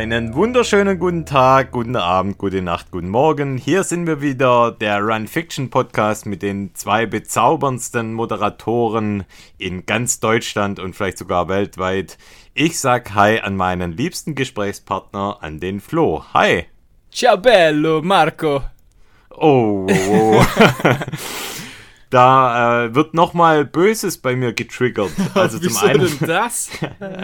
Einen wunderschönen guten Tag, guten Abend, gute Nacht, guten Morgen. Hier sind wir wieder, der Run Fiction Podcast mit den zwei bezauberndsten Moderatoren in ganz Deutschland und vielleicht sogar weltweit. Ich sag Hi an meinen liebsten Gesprächspartner, an den Flo. Hi. Ciao bello, Marco. Oh. da äh, wird nochmal Böses bei mir getriggert. Also zum einen denn das?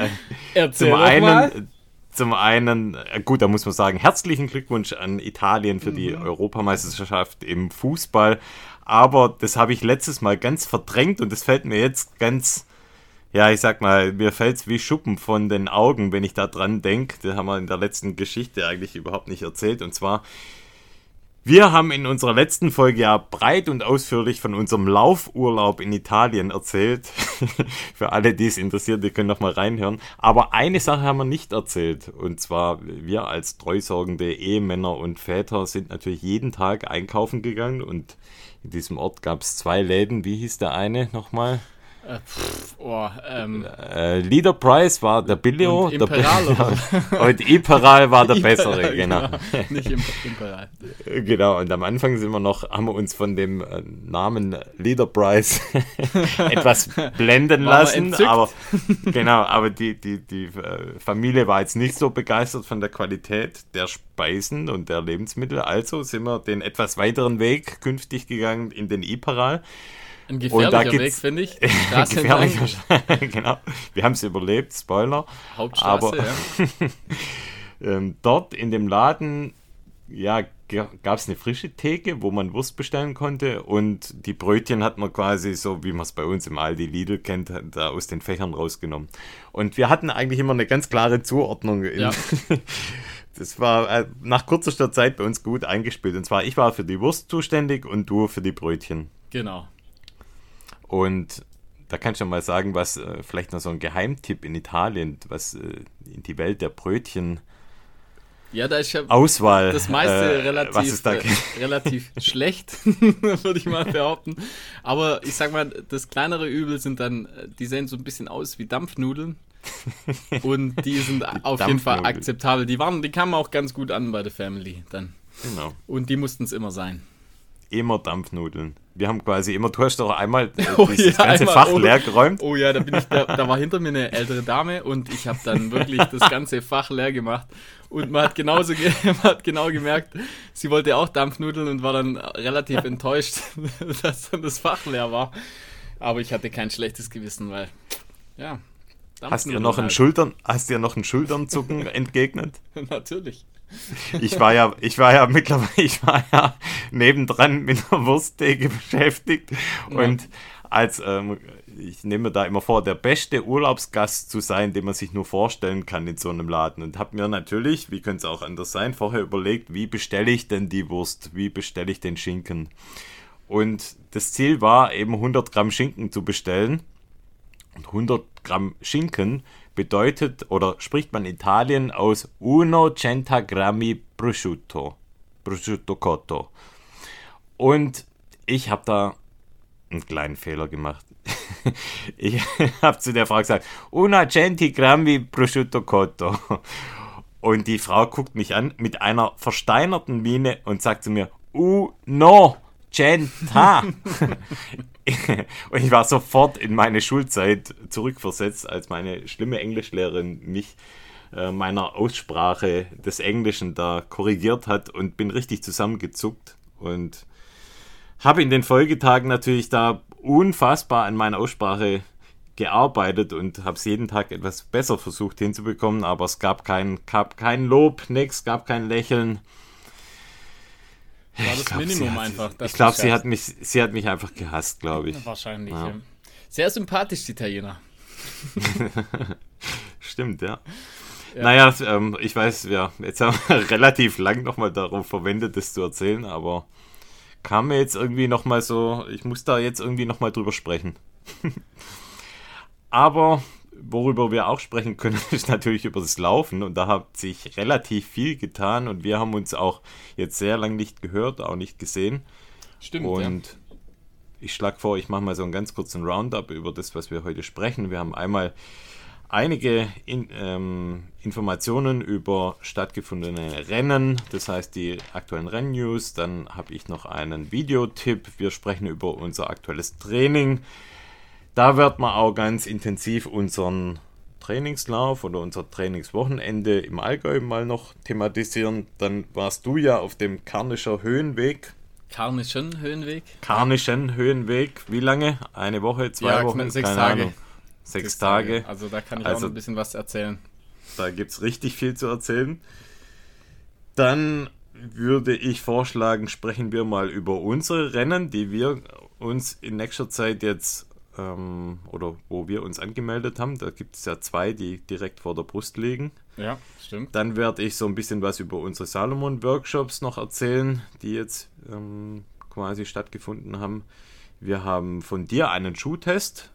Erzähl zum einen, mal. Zum einen, äh, gut, da muss man sagen, herzlichen Glückwunsch an Italien für die mhm. Europameisterschaft im Fußball. Aber das habe ich letztes Mal ganz verdrängt und das fällt mir jetzt ganz, ja, ich sag mal, mir fällt es wie Schuppen von den Augen, wenn ich da dran denke. Das haben wir in der letzten Geschichte eigentlich überhaupt nicht erzählt. Und zwar wir haben in unserer letzten Folge ja breit und ausführlich von unserem Laufurlaub in Italien erzählt. Für alle, die es interessiert, die können noch mal reinhören. Aber eine Sache haben wir nicht erzählt. Und zwar, wir als treusorgende Ehemänner und Väter sind natürlich jeden Tag einkaufen gegangen. Und in diesem Ort gab es zwei Läden. Wie hieß der eine nochmal? Äh, pff, oh, ähm, äh, Leader Price war der Billio. Und Imperal, der, und Imperal war der bessere, genau. genau. Nicht Imperal. Genau, und am Anfang sind wir noch, haben wir uns von dem äh, Namen Leader Price etwas blenden lassen. Aber genau, aber die, die, die äh, Familie war jetzt nicht so begeistert von der Qualität der Speisen und der Lebensmittel. Also sind wir den etwas weiteren Weg künftig gegangen in den Iperal. Ein gefährlicher Weg, finde ich. gefährlicher, genau. Wir haben es überlebt, Spoiler. Hauptstraße, Aber, ja. ähm, dort in dem Laden, ja, gab es eine frische Theke, wo man Wurst bestellen konnte und die Brötchen hat man quasi so, wie man es bei uns im Aldi Lidl kennt, da aus den Fächern rausgenommen. Und wir hatten eigentlich immer eine ganz klare Zuordnung. Ja. das war äh, nach kürzester Zeit bei uns gut eingespielt. Und zwar, ich war für die Wurst zuständig und du für die Brötchen. Genau. Und da kannst du mal sagen, was äh, vielleicht noch so ein Geheimtipp in Italien, was äh, in die Welt der Brötchen ja, da ist ja Auswahl. Das meiste äh, relativ, äh, relativ schlecht, würde ich mal behaupten. Aber ich sag mal, das kleinere Übel sind dann, die sehen so ein bisschen aus wie Dampfnudeln. Und die sind die auf jeden Fall akzeptabel. Die waren, die kamen auch ganz gut an bei der Family dann. Genau. Und die mussten es immer sein immer Dampfnudeln. Wir haben quasi immer, du hast doch einmal äh, oh, dieses ja, ganze einmal, Fach oh, leer geräumt. Oh ja, da, bin ich, da, da war hinter mir eine ältere Dame und ich habe dann wirklich das ganze Fach leer gemacht. Und man hat genauso man hat genau gemerkt, sie wollte auch Dampfnudeln und war dann relativ enttäuscht, dass dann das Fach leer war. Aber ich hatte kein schlechtes Gewissen, weil, ja. Hast dir noch halt. Schultern, hast dir noch ein Schulternzucken entgegnet? Natürlich. Ich war ja, ich war ja mittlerweile, ich war ja nebendran mit einer Wursttheke beschäftigt ja. und als, ähm, ich nehme da immer vor, der beste Urlaubsgast zu sein, den man sich nur vorstellen kann in so einem Laden. Und habe mir natürlich, wie könnte es auch anders sein, vorher überlegt, wie bestelle ich denn die Wurst, wie bestelle ich den Schinken. Und das Ziel war eben 100 Gramm Schinken zu bestellen. Und 100 Gramm Schinken bedeutet oder spricht man Italien aus uno centa grammi prosciutto. Prosciutto cotto. Und ich habe da einen kleinen Fehler gemacht. ich habe zu der Frau gesagt, una centi grammi prosciutto cotto. Und die Frau guckt mich an mit einer versteinerten Miene und sagt zu mir, uno centa. und ich war sofort in meine Schulzeit zurückversetzt, als meine schlimme Englischlehrerin mich äh, meiner Aussprache des Englischen da korrigiert hat und bin richtig zusammengezuckt und habe in den Folgetagen natürlich da unfassbar an meiner Aussprache gearbeitet und habe es jeden Tag etwas besser versucht hinzubekommen, aber es gab kein, gab kein Lob, nichts, gab kein Lächeln. War das glaub, Minimum hat, einfach. Ich glaube, sie hat mich, sie hat mich einfach gehasst, glaube ich. Wahrscheinlich. Ja. Sehr sympathisch, die Italiener. Stimmt, ja. ja. Naja, ähm, ich weiß, ja, jetzt haben wir relativ lang nochmal darauf verwendet, das zu erzählen, aber kam mir jetzt irgendwie nochmal so, ich muss da jetzt irgendwie nochmal drüber sprechen. aber worüber wir auch sprechen können, ist natürlich über das Laufen. Und da hat sich relativ viel getan und wir haben uns auch jetzt sehr lange nicht gehört, auch nicht gesehen. Stimmt. Und ja. ich schlage vor, ich mache mal so einen ganz kurzen Roundup über das, was wir heute sprechen. Wir haben einmal einige in, ähm, Informationen über stattgefundene Rennen, das heißt die aktuellen Rennnews. Dann habe ich noch einen Videotipp. Wir sprechen über unser aktuelles Training. Da wird man auch ganz intensiv unseren Trainingslauf oder unser Trainingswochenende im Allgäu mal noch thematisieren. Dann warst du ja auf dem Karnischer Höhenweg. Karnischen Höhenweg? Karnischen Höhenweg. Wie lange? Eine Woche, zwei ja, Wochen? Sechs Keine Tage. Ahnung. Sechs, sechs Tage. Tage. Also da kann ich also, auch noch ein bisschen was erzählen. Da gibt es richtig viel zu erzählen. Dann würde ich vorschlagen, sprechen wir mal über unsere Rennen, die wir uns in nächster Zeit jetzt ähm, oder wo wir uns angemeldet haben. Da gibt es ja zwei, die direkt vor der Brust liegen. Ja, stimmt. Dann werde ich so ein bisschen was über unsere Salomon-Workshops noch erzählen, die jetzt ähm, quasi stattgefunden haben. Wir haben von dir einen Schuhtest.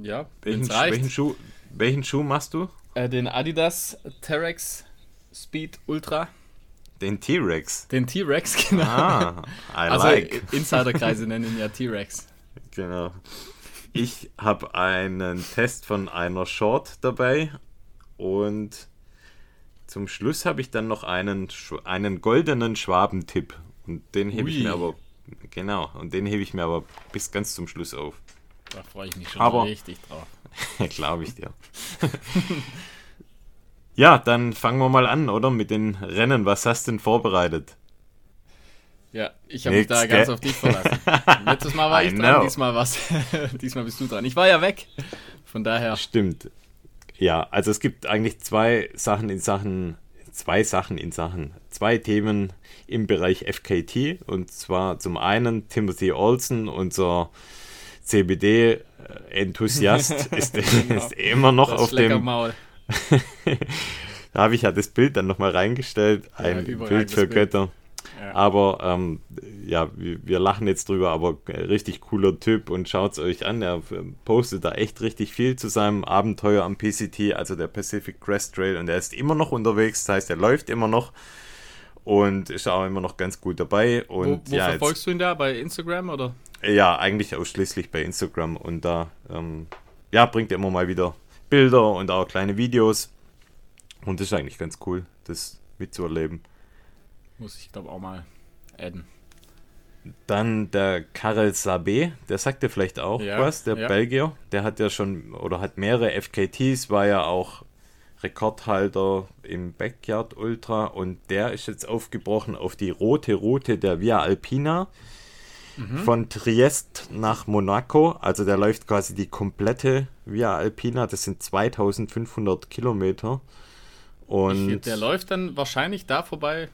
Ja, welchen, welchen, Schuh, welchen Schuh machst du? Äh, den Adidas Terex Speed Ultra. Den T-Rex. Den T-Rex, genau. Ah, I also like. Insiderkreise nennen ihn ja T-Rex. Genau. Ich habe einen Test von einer Short dabei und zum Schluss habe ich dann noch einen, einen goldenen Schwabentipp. Und den hebe ich mir aber. Genau, und den hebe ich mir aber bis ganz zum Schluss auf. Da freue ich mich schon aber, richtig drauf. Glaube ich dir. ja, dann fangen wir mal an, oder? Mit den Rennen. Was hast du denn vorbereitet? Ja, ich habe mich da ganz auf dich verlassen. Letztes Mal war ich dran, diesmal, was, diesmal bist du dran. Ich war ja weg. Von daher. Stimmt. Ja, also es gibt eigentlich zwei Sachen in Sachen, zwei Sachen in Sachen, zwei Themen im Bereich FKT. Und zwar zum einen Timothy Olsen, unser CBD-Enthusiast, ist, genau. ist, immer noch das auf dem. da habe ich ja das Bild dann nochmal reingestellt. Ein ja, Bild für Götter. Aber ähm, ja, wir, wir, lachen jetzt drüber, aber richtig cooler Typ und schaut es euch an. Er postet da echt richtig viel zu seinem Abenteuer am PCT, also der Pacific Crest Trail. Und er ist immer noch unterwegs, das heißt, er läuft immer noch und ist auch immer noch ganz gut dabei. Und, wo, wo ja, verfolgst jetzt, du ihn da? Bei Instagram oder? Ja, eigentlich ausschließlich bei Instagram. Und da ähm, ja, bringt er immer mal wieder Bilder und auch kleine Videos. Und das ist eigentlich ganz cool, das mitzuerleben. Muss ich, glaube auch mal adden. Dann der Karel Sabé, der sagt dir vielleicht auch ja, was, der ja. Belgier. Der hat ja schon oder hat mehrere FKTs, war ja auch Rekordhalter im Backyard Ultra und der ist jetzt aufgebrochen auf die rote Route der Via Alpina mhm. von Triest nach Monaco. Also der läuft quasi die komplette Via Alpina, das sind 2500 Kilometer. Und ich, der läuft dann wahrscheinlich da vorbei,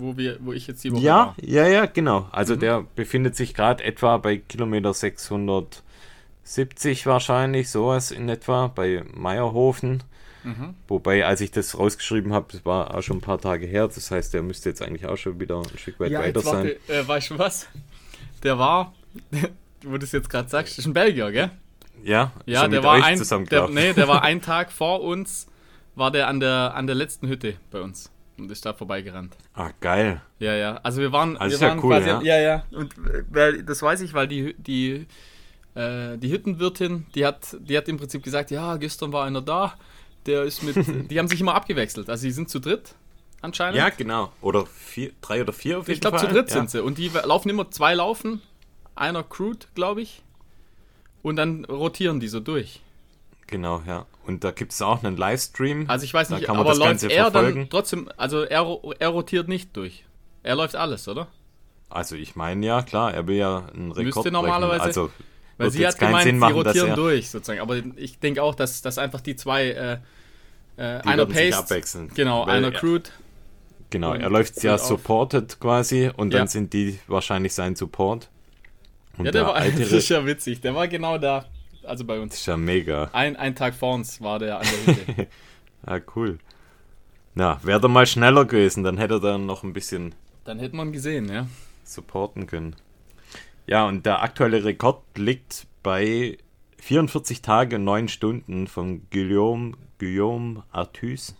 wo, wir, wo ich jetzt die Woche ja, war. Ja, ja, genau. Also mhm. der befindet sich gerade etwa bei Kilometer 670 wahrscheinlich, sowas in etwa, bei Meierhofen. Mhm. Wobei, als ich das rausgeschrieben habe, das war auch schon ein paar Tage her, das heißt, der müsste jetzt eigentlich auch schon wieder ein Stück weit ja, weiter sein. Äh, weißt du was? Der war, wo du es jetzt gerade sagst, ist ein Belgier, gell? Ja, ja der war ein, der, nee, der war einen Tag vor uns, war der an der, an der letzten Hütte bei uns und ist da vorbeigerannt. Ah, geil. Ja, ja. Also wir waren, also wir waren ja cool, quasi, ja? ja, ja. Und weil, das weiß ich, weil die, die, äh, die Hüttenwirtin, die hat, die hat im Prinzip gesagt, ja, gestern war einer da, der ist mit, die haben sich immer abgewechselt. Also die sind zu dritt anscheinend. Ja, genau. Oder vier, drei oder vier auf jeden Ich glaube, zu dritt ja. sind sie. Und die laufen immer zwei laufen, einer crewt, glaube ich. Und dann rotieren die so durch. Genau, ja. Und da gibt es auch einen Livestream. Also ich weiß nicht, aber läuft er verfolgen. dann trotzdem, also er, er rotiert nicht durch. Er läuft alles, oder? Also ich meine ja, klar, er will ja einen Rekord Müsste normalerweise, Also weil sie hat gemeint, Sinn machen, sie rotieren durch sozusagen. Aber ich denke auch, dass, dass einfach die zwei, äh, äh, die einer abwechseln. genau, weil, einer crewed. Genau, er läuft ja supported quasi und dann sind die wahrscheinlich sein Support. Und ja, der, der war, das ist ja witzig, der war genau da also bei uns. Das ist ja mega. Ein, ein Tag vor uns war der an der Hütte. ah, cool. Na, wäre er mal schneller gewesen, dann hätte er dann noch ein bisschen. Dann hätte man gesehen, ja. Supporten können. Ja, und der aktuelle Rekord liegt bei 44 Tage und 9 Stunden von Guillaume, Guillaume Artus.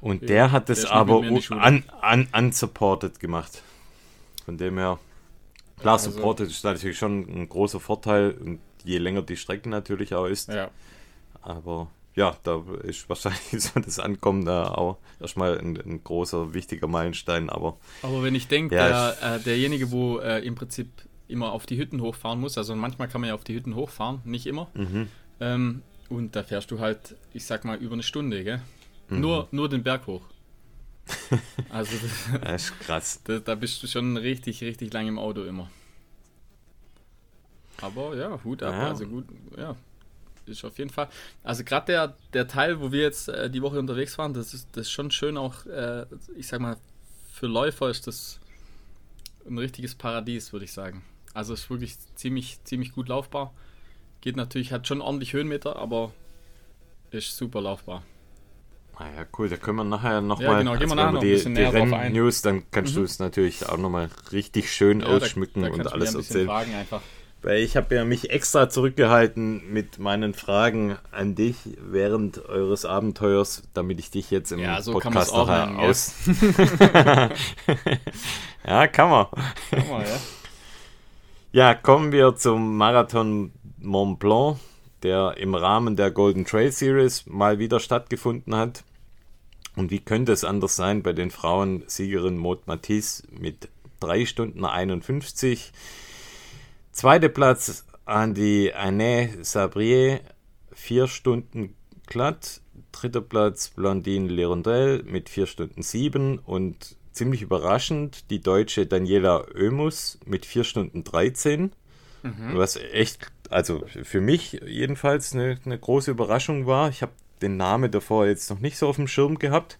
Und ja, der hat es aber un, un, unsupported gemacht. Von dem her Klar, also, Support ist natürlich schon ein großer Vorteil, je länger die Strecke natürlich auch ist. Ja. Aber ja, da ist wahrscheinlich so das Ankommen da auch erstmal ein, ein großer, wichtiger Meilenstein. Aber, aber wenn ich denke, ja, der, äh, derjenige, wo äh, im Prinzip immer auf die Hütten hochfahren muss, also manchmal kann man ja auf die Hütten hochfahren, nicht immer. Mhm. Ähm, und da fährst du halt, ich sag mal, über eine Stunde, gell? Mhm. Nur, nur den Berg hoch. Also, das ist krass. Da, da, bist du schon richtig, richtig lang im Auto immer. Aber ja, Hut ab. Ja. Also gut, ja, ist auf jeden Fall. Also gerade der, der Teil, wo wir jetzt äh, die Woche unterwegs waren, das ist, das ist schon schön auch, äh, ich sag mal, für Läufer ist das ein richtiges Paradies, würde ich sagen. Also ist wirklich ziemlich, ziemlich gut laufbar. Geht natürlich, hat schon ordentlich Höhenmeter, aber ist super laufbar. Ah ja, cool, da können wir nachher nochmal, ja, genau, also wir die, die Renn-News, dann kannst mhm. du es natürlich auch nochmal richtig schön ja, ausschmücken da, da und alles erzählen. Weil ich habe ja mich extra zurückgehalten mit meinen Fragen an dich während eures Abenteuers, damit ich dich jetzt im ja, so Podcast noch nennen, aus. ja, kann man. Kann man ja. ja, kommen wir zum Marathon Mont Blanc, der im Rahmen der Golden Trail Series mal wieder stattgefunden hat. Und wie könnte es anders sein bei den Frauen Siegerin Maud Matisse mit 3 Stunden 51 Zweiter Platz an die Anne Sabrier, vier Stunden glatt. Dritter Platz Blondine Lerondelle mit vier Stunden sieben und ziemlich überraschend die deutsche Daniela Oemus mit vier Stunden 13. Mhm. Was echt, also für mich jedenfalls eine, eine große Überraschung war. Ich habe den Namen davor jetzt noch nicht so auf dem Schirm gehabt.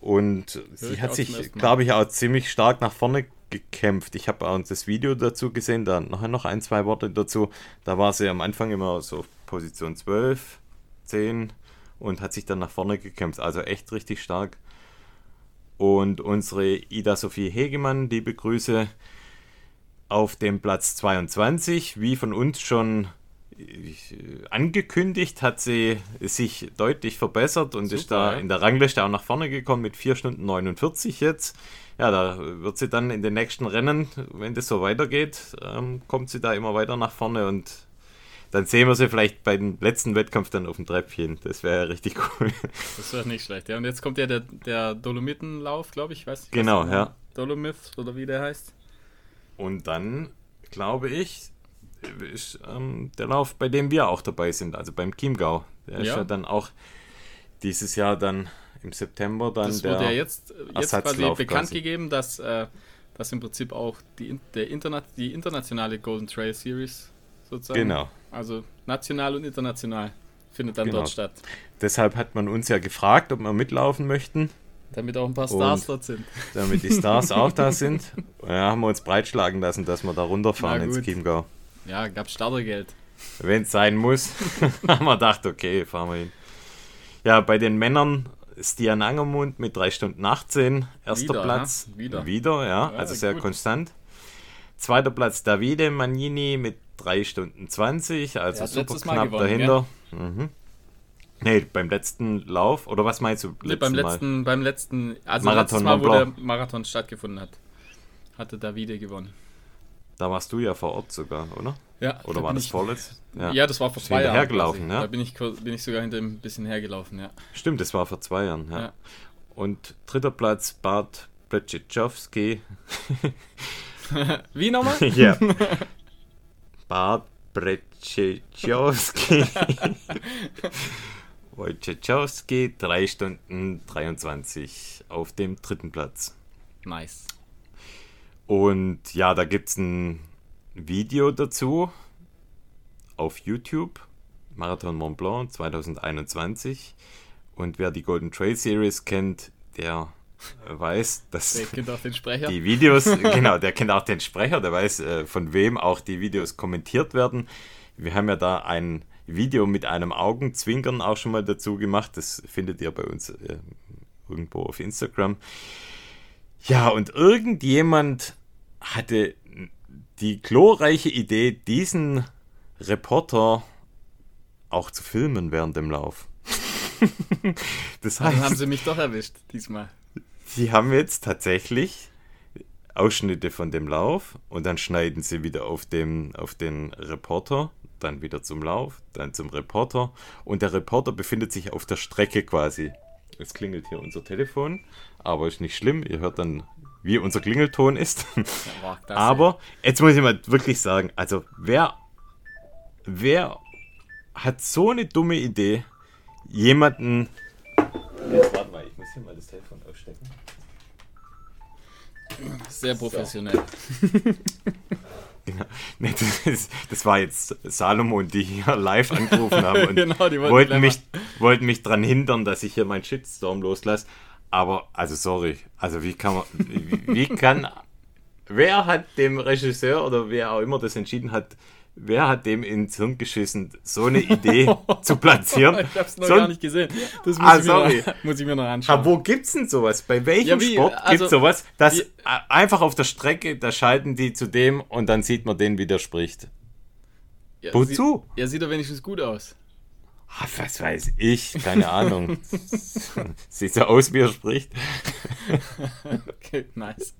Und sie hat sich, glaube ich, auch ziemlich stark nach vorne gekämpft. Ich habe auch das Video dazu gesehen, da nachher noch ein, zwei Worte dazu. Da war sie am Anfang immer so auf Position 12, 10 und hat sich dann nach vorne gekämpft. Also echt richtig stark. Und unsere Ida Sophie Hegemann, liebe Grüße, auf dem Platz 22, wie von uns schon angekündigt, hat sie sich deutlich verbessert und Super, ist da ja. in der Rangliste auch nach vorne gekommen mit 4 Stunden 49 jetzt ja, da wird sie dann in den nächsten Rennen, wenn das so weitergeht, ähm, kommt sie da immer weiter nach vorne und dann sehen wir sie vielleicht beim letzten Wettkampf dann auf dem Treppchen. Das wäre ja richtig cool. Das wäre nicht schlecht. Ja, und jetzt kommt ja der, der Dolomitenlauf, glaube ich, weiß Genau, ja. Dolomith oder wie der heißt. Und dann, glaube ich, ist ähm, der Lauf, bei dem wir auch dabei sind, also beim Chiemgau. Der ja. ist ja dann auch dieses Jahr dann im September dann das wurde ja jetzt, jetzt quasi bekannt quasi. gegeben, dass, äh, dass im Prinzip auch die, der Interna die internationale Golden Trail Series sozusagen, genau. also national und international, findet dann genau. dort statt. Deshalb hat man uns ja gefragt, ob wir mitlaufen möchten. Damit auch ein paar Stars und dort sind. Damit die Stars auch da sind. Ja, haben wir uns breitschlagen lassen, dass wir da runterfahren ins Chiemgau. Ja, gab Startergeld. Wenn es sein muss, haben wir gedacht, okay, fahren wir hin. Ja, bei den Männern Stian Angermund mit 3 Stunden 18, erster Wieder, Platz. Ja? Wieder. Wieder, ja, ja also sehr gut. konstant. Zweiter Platz Davide Magnini mit 3 Stunden 20, also super knapp dahinter. Mhm. Nee, beim letzten Lauf, oder was meinst du? Nee, beim letzten, Mal? beim letzten, also Marathon Mal, wo der Marathon stattgefunden hat, hatte Davide gewonnen. Da warst du ja vor Ort sogar, oder? Ja. Oder war das vorletzt? Ja. ja, das war vor zwei Jahren. Hergelaufen, ja. Da bin ich, bin ich sogar hinter ein bisschen hergelaufen, ja. Stimmt, das war vor zwei Jahren, ja. ja. Und dritter Platz Bart Brzezinski. Wie nochmal? ja. Bart Brzezinski. Wojciechowski, 3 Stunden 23 auf dem dritten Platz. Nice. Und ja, da gibt es ein Video dazu auf YouTube, Marathon Mont Blanc 2021. Und wer die Golden Trail Series kennt, der weiß, dass der kennt auch den Sprecher. die Videos, genau, der kennt auch den Sprecher, der weiß, äh, von wem auch die Videos kommentiert werden. Wir haben ja da ein Video mit einem Augenzwinkern auch schon mal dazu gemacht. Das findet ihr bei uns äh, irgendwo auf Instagram. Ja, und irgendjemand hatte die glorreiche Idee, diesen Reporter auch zu filmen während dem Lauf. das heißt, Dann haben sie mich doch erwischt diesmal. Sie haben jetzt tatsächlich Ausschnitte von dem Lauf und dann schneiden sie wieder auf, dem, auf den Reporter dann wieder zum Lauf, dann zum Reporter und der Reporter befindet sich auf der Strecke quasi. Es klingelt hier unser Telefon, aber ist nicht schlimm. Ihr hört dann, wie unser Klingelton ist. Ja, aber jetzt muss ich mal wirklich sagen, also wer, wer hat so eine dumme Idee, jemanden. Jetzt warte mal, ich muss hier mal das Telefon ausstecken. Sehr professionell. So. genau. das, das, war jetzt Salomon, die hier live angerufen haben und genau, wollten, wollten mich, wollten mich daran hindern, dass ich hier meinen Shitstorm loslasse. Aber, also sorry, also wie kann man, wie, wie kann, wer hat dem Regisseur oder wer auch immer das entschieden hat, Wer hat dem ins Hirn geschissen, so eine Idee zu platzieren? Ich hab's noch so, gar nicht gesehen. Das muss, ah, ich. Noch, muss, ich mir noch anschauen. Aber wo gibt's denn sowas? Bei welchem ja, wie, Sport also, gibt's sowas? Wie, einfach auf der Strecke, da schalten die zu dem und dann sieht man den, wie der spricht. Ja, Wozu? Sie, ja, sieht doch wenigstens gut aus. Ach, was weiß ich, keine Ahnung. Sieht so aus, wie er spricht. okay, nice.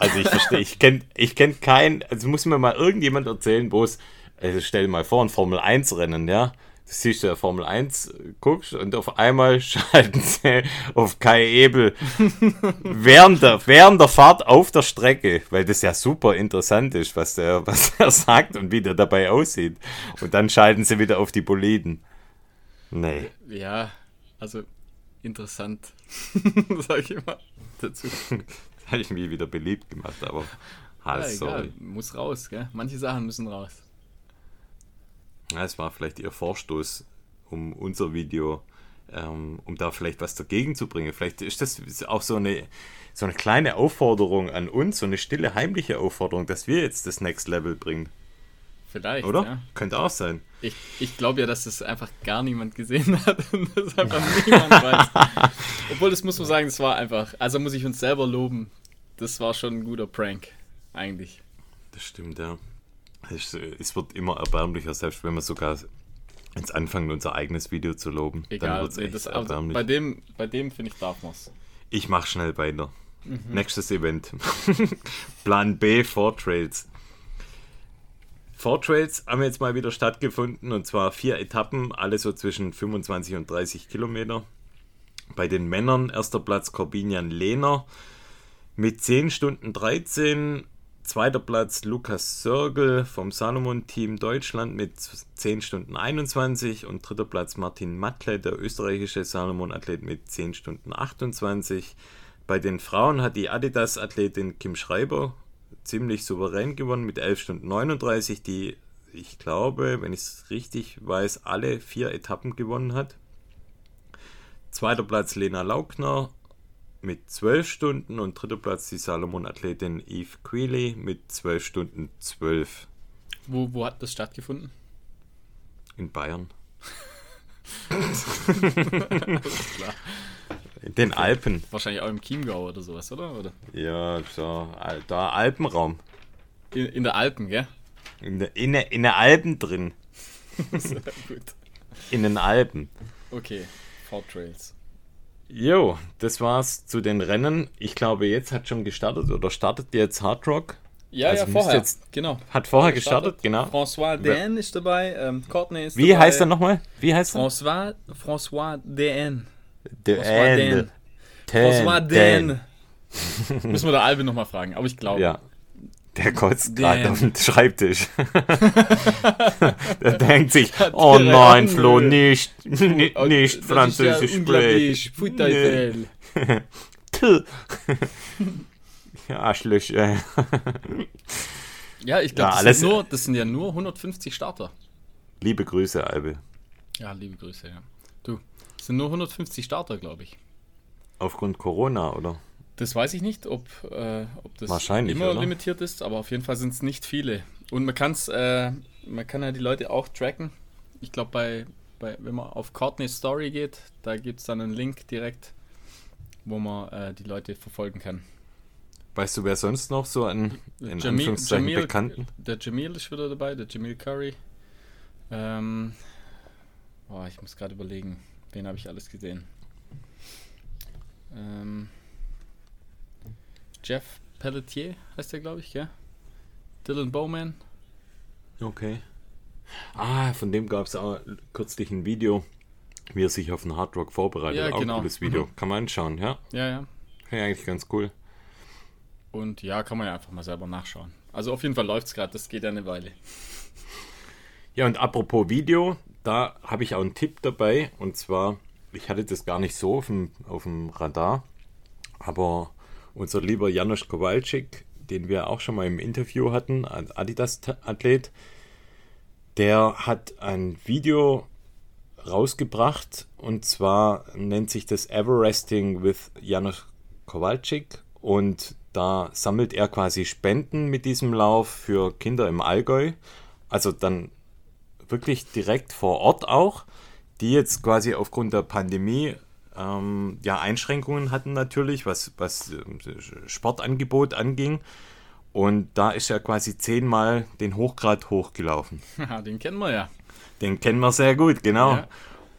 Also ich verstehe, ich kenne ich kenn keinen, also muss mir mal irgendjemand erzählen, wo es, also stell dir mal vor, ein Formel 1 Rennen, ja. Du siehst ja Formel 1, guckst und auf einmal schalten sie auf Kai Ebel während der, während der Fahrt auf der Strecke, weil das ja super interessant ist, was der, was er sagt und wie der dabei aussieht. Und dann schalten sie wieder auf die Boliden. Nee. Ja, also interessant, sag ich mal dazu. habe ich mich wieder beliebt gemacht, aber halt, ja, sorry. Muss raus, gell? Manche Sachen müssen raus. Ja, es war vielleicht ihr Vorstoß um unser Video, ähm, um da vielleicht was dagegen zu bringen. Vielleicht ist das auch so eine, so eine kleine Aufforderung an uns, so eine stille, heimliche Aufforderung, dass wir jetzt das Next Level bringen. Vielleicht. Oder? Ja. Könnte auch sein. Ich, ich glaube ja, dass das einfach gar niemand gesehen hat und das einfach niemand weiß. Obwohl, das muss man sagen, das war einfach. Also muss ich uns selber loben das war schon ein guter Prank, eigentlich. Das stimmt, ja. Es, es wird immer erbärmlicher, selbst wenn wir sogar ins anfangen, unser eigenes Video zu loben. Egal, dann nee, das, erbärmlich. bei dem, bei dem finde ich, darf man es. Ich mache schnell weiter. Mhm. Nächstes Event. Plan B, Four Trails. Four Trails haben jetzt mal wieder stattgefunden und zwar vier Etappen, alle so zwischen 25 und 30 Kilometer. Bei den Männern erster Platz Corbinian Lehner mit 10 Stunden 13. Zweiter Platz Lukas Sörgel vom Salomon-Team Deutschland mit 10 Stunden 21 und dritter Platz Martin Matle, der österreichische Salomon-Athlet mit 10 Stunden 28. Bei den Frauen hat die Adidas-Athletin Kim Schreiber ziemlich souverän gewonnen mit 11 Stunden 39, die ich glaube, wenn ich es richtig weiß, alle vier Etappen gewonnen hat. Zweiter Platz Lena Laukner mit 12 Stunden und dritter Platz die Salomon-Athletin Eve Queeley mit 12 Stunden 12. Wo, wo hat das stattgefunden? In Bayern. In den Alpen. Wahrscheinlich auch im Chiemgau oder sowas, oder? oder? Ja, so, da Alpenraum. In, in der Alpen, gell? In der, in, der, in der Alpen drin. Sehr gut. In den Alpen. Okay, Fort Trails. Jo, das war's zu den Rennen. Ich glaube, jetzt hat schon gestartet oder startet jetzt Hard Rock. Ja, also ja, vorher. Jetzt, genau. Hat vorher gestartet, genau. François DN ist dabei, ähm, Courtney ist Wie dabei. heißt er nochmal? Wie heißt er? François, François DN. DN. François DN. Müssen wir der Albe nochmal fragen, aber ich glaube. Ja. Der kotzt gerade auf den Schreibtisch. der denkt sich, oh nein, Flo, nicht, nicht, nicht Französisch sprechen. Nee. ja, Arschlöcher. ja, ich glaube, ja, das, sind das sind ja nur 150 Starter. Liebe Grüße, Albe. Ja, liebe Grüße, ja. Du, es sind nur 150 Starter, glaube ich. Aufgrund Corona, oder? Das weiß ich nicht, ob, äh, ob das immer oder? limitiert ist, aber auf jeden Fall sind es nicht viele. Und man kann äh, man kann ja die Leute auch tracken. Ich glaube, bei, bei, wenn man auf Courtney's Story geht, da gibt es dann einen Link direkt, wo man äh, die Leute verfolgen kann. Weißt du, wer sonst noch so ein in Jamil, Anführungszeichen Jamil, Bekannten? Der Jamil ist wieder dabei, der Jamil Curry. Ähm, boah, ich muss gerade überlegen, wen habe ich alles gesehen. Ähm, Jeff Pelletier heißt der, glaube ich, gell? Dylan Bowman. Okay. Ah, von dem gab es auch kürzlich ein Video, wie er sich auf den Hardrock vorbereitet. Ja, auch genau. ein cooles Video. Mhm. Kann man anschauen, ja. Ja, ja. Ja, eigentlich ganz cool. Und ja, kann man ja einfach mal selber nachschauen. Also auf jeden Fall läuft es gerade, das geht ja eine Weile. Ja, und apropos Video, da habe ich auch einen Tipp dabei. Und zwar, ich hatte das gar nicht so auf dem, auf dem Radar, aber unser lieber Janusz Kowalczyk, den wir auch schon mal im Interview hatten, ein Adidas-Athlet, der hat ein Video rausgebracht und zwar nennt sich das Everesting with Janusz Kowalczyk und da sammelt er quasi Spenden mit diesem Lauf für Kinder im Allgäu. Also dann wirklich direkt vor Ort auch, die jetzt quasi aufgrund der Pandemie ähm, ja Einschränkungen hatten natürlich, was, was äh, Sportangebot anging. Und da ist er quasi zehnmal den Hochgrad hochgelaufen. Den kennen wir ja. Den kennen wir sehr gut, genau. Ja.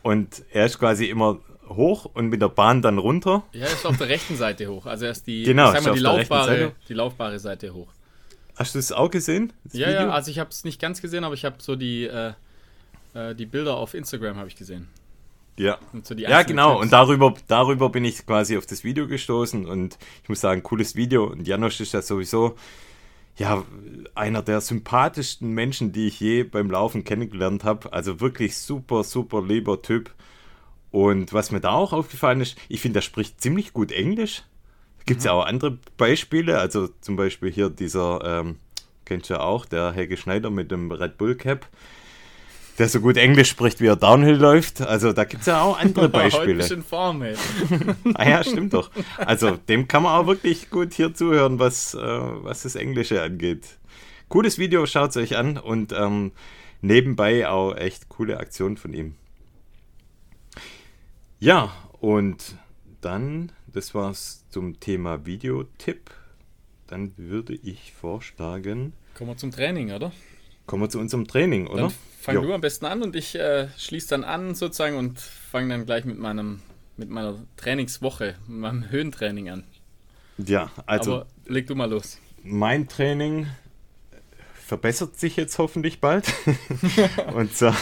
Und er ist quasi immer hoch und mit der Bahn dann runter. Ja, er ist auf der rechten Seite hoch. Also er ist die, Genau, mal, die, laufbare, Seite. die laufbare Seite hoch. Hast du es auch gesehen? Ja, Video? ja, also ich habe es nicht ganz gesehen, aber ich habe so die, äh, äh, die Bilder auf Instagram habe ich gesehen. Ja. So Ja, genau. Clips. Und darüber, darüber bin ich quasi auf das Video gestoßen und ich muss sagen, cooles Video. Und Janosch ist ja sowieso ja, einer der sympathischsten Menschen, die ich je beim Laufen kennengelernt habe. Also wirklich super, super lieber Typ. Und was mir da auch aufgefallen ist, ich finde, er spricht ziemlich gut Englisch. Gibt es ja auch andere Beispiele, also zum Beispiel hier dieser, ähm, kennst du ja auch, der Helge Schneider mit dem Red Bull Cap, der so gut Englisch spricht, wie er Downhill läuft. Also da gibt es ja auch andere Heute Beispiele. du in Form, ey. Ah ja, stimmt doch. Also dem kann man auch wirklich gut hier zuhören, was, äh, was das Englische angeht. Cooles Video, schaut es euch an und ähm, nebenbei auch echt coole Aktion von ihm. Ja, und dann, das war's zum Thema Videotipp. Dann würde ich vorschlagen, Kommen wir zum Training, oder? Kommen wir zu unserem Training, oder? Dann fang Jo. du am besten an und ich äh, schließe dann an sozusagen und fange dann gleich mit meinem mit meiner Trainingswoche, mit meinem Höhentraining an. Ja, also Aber leg du mal los. mein Training verbessert sich jetzt hoffentlich bald. und zwar,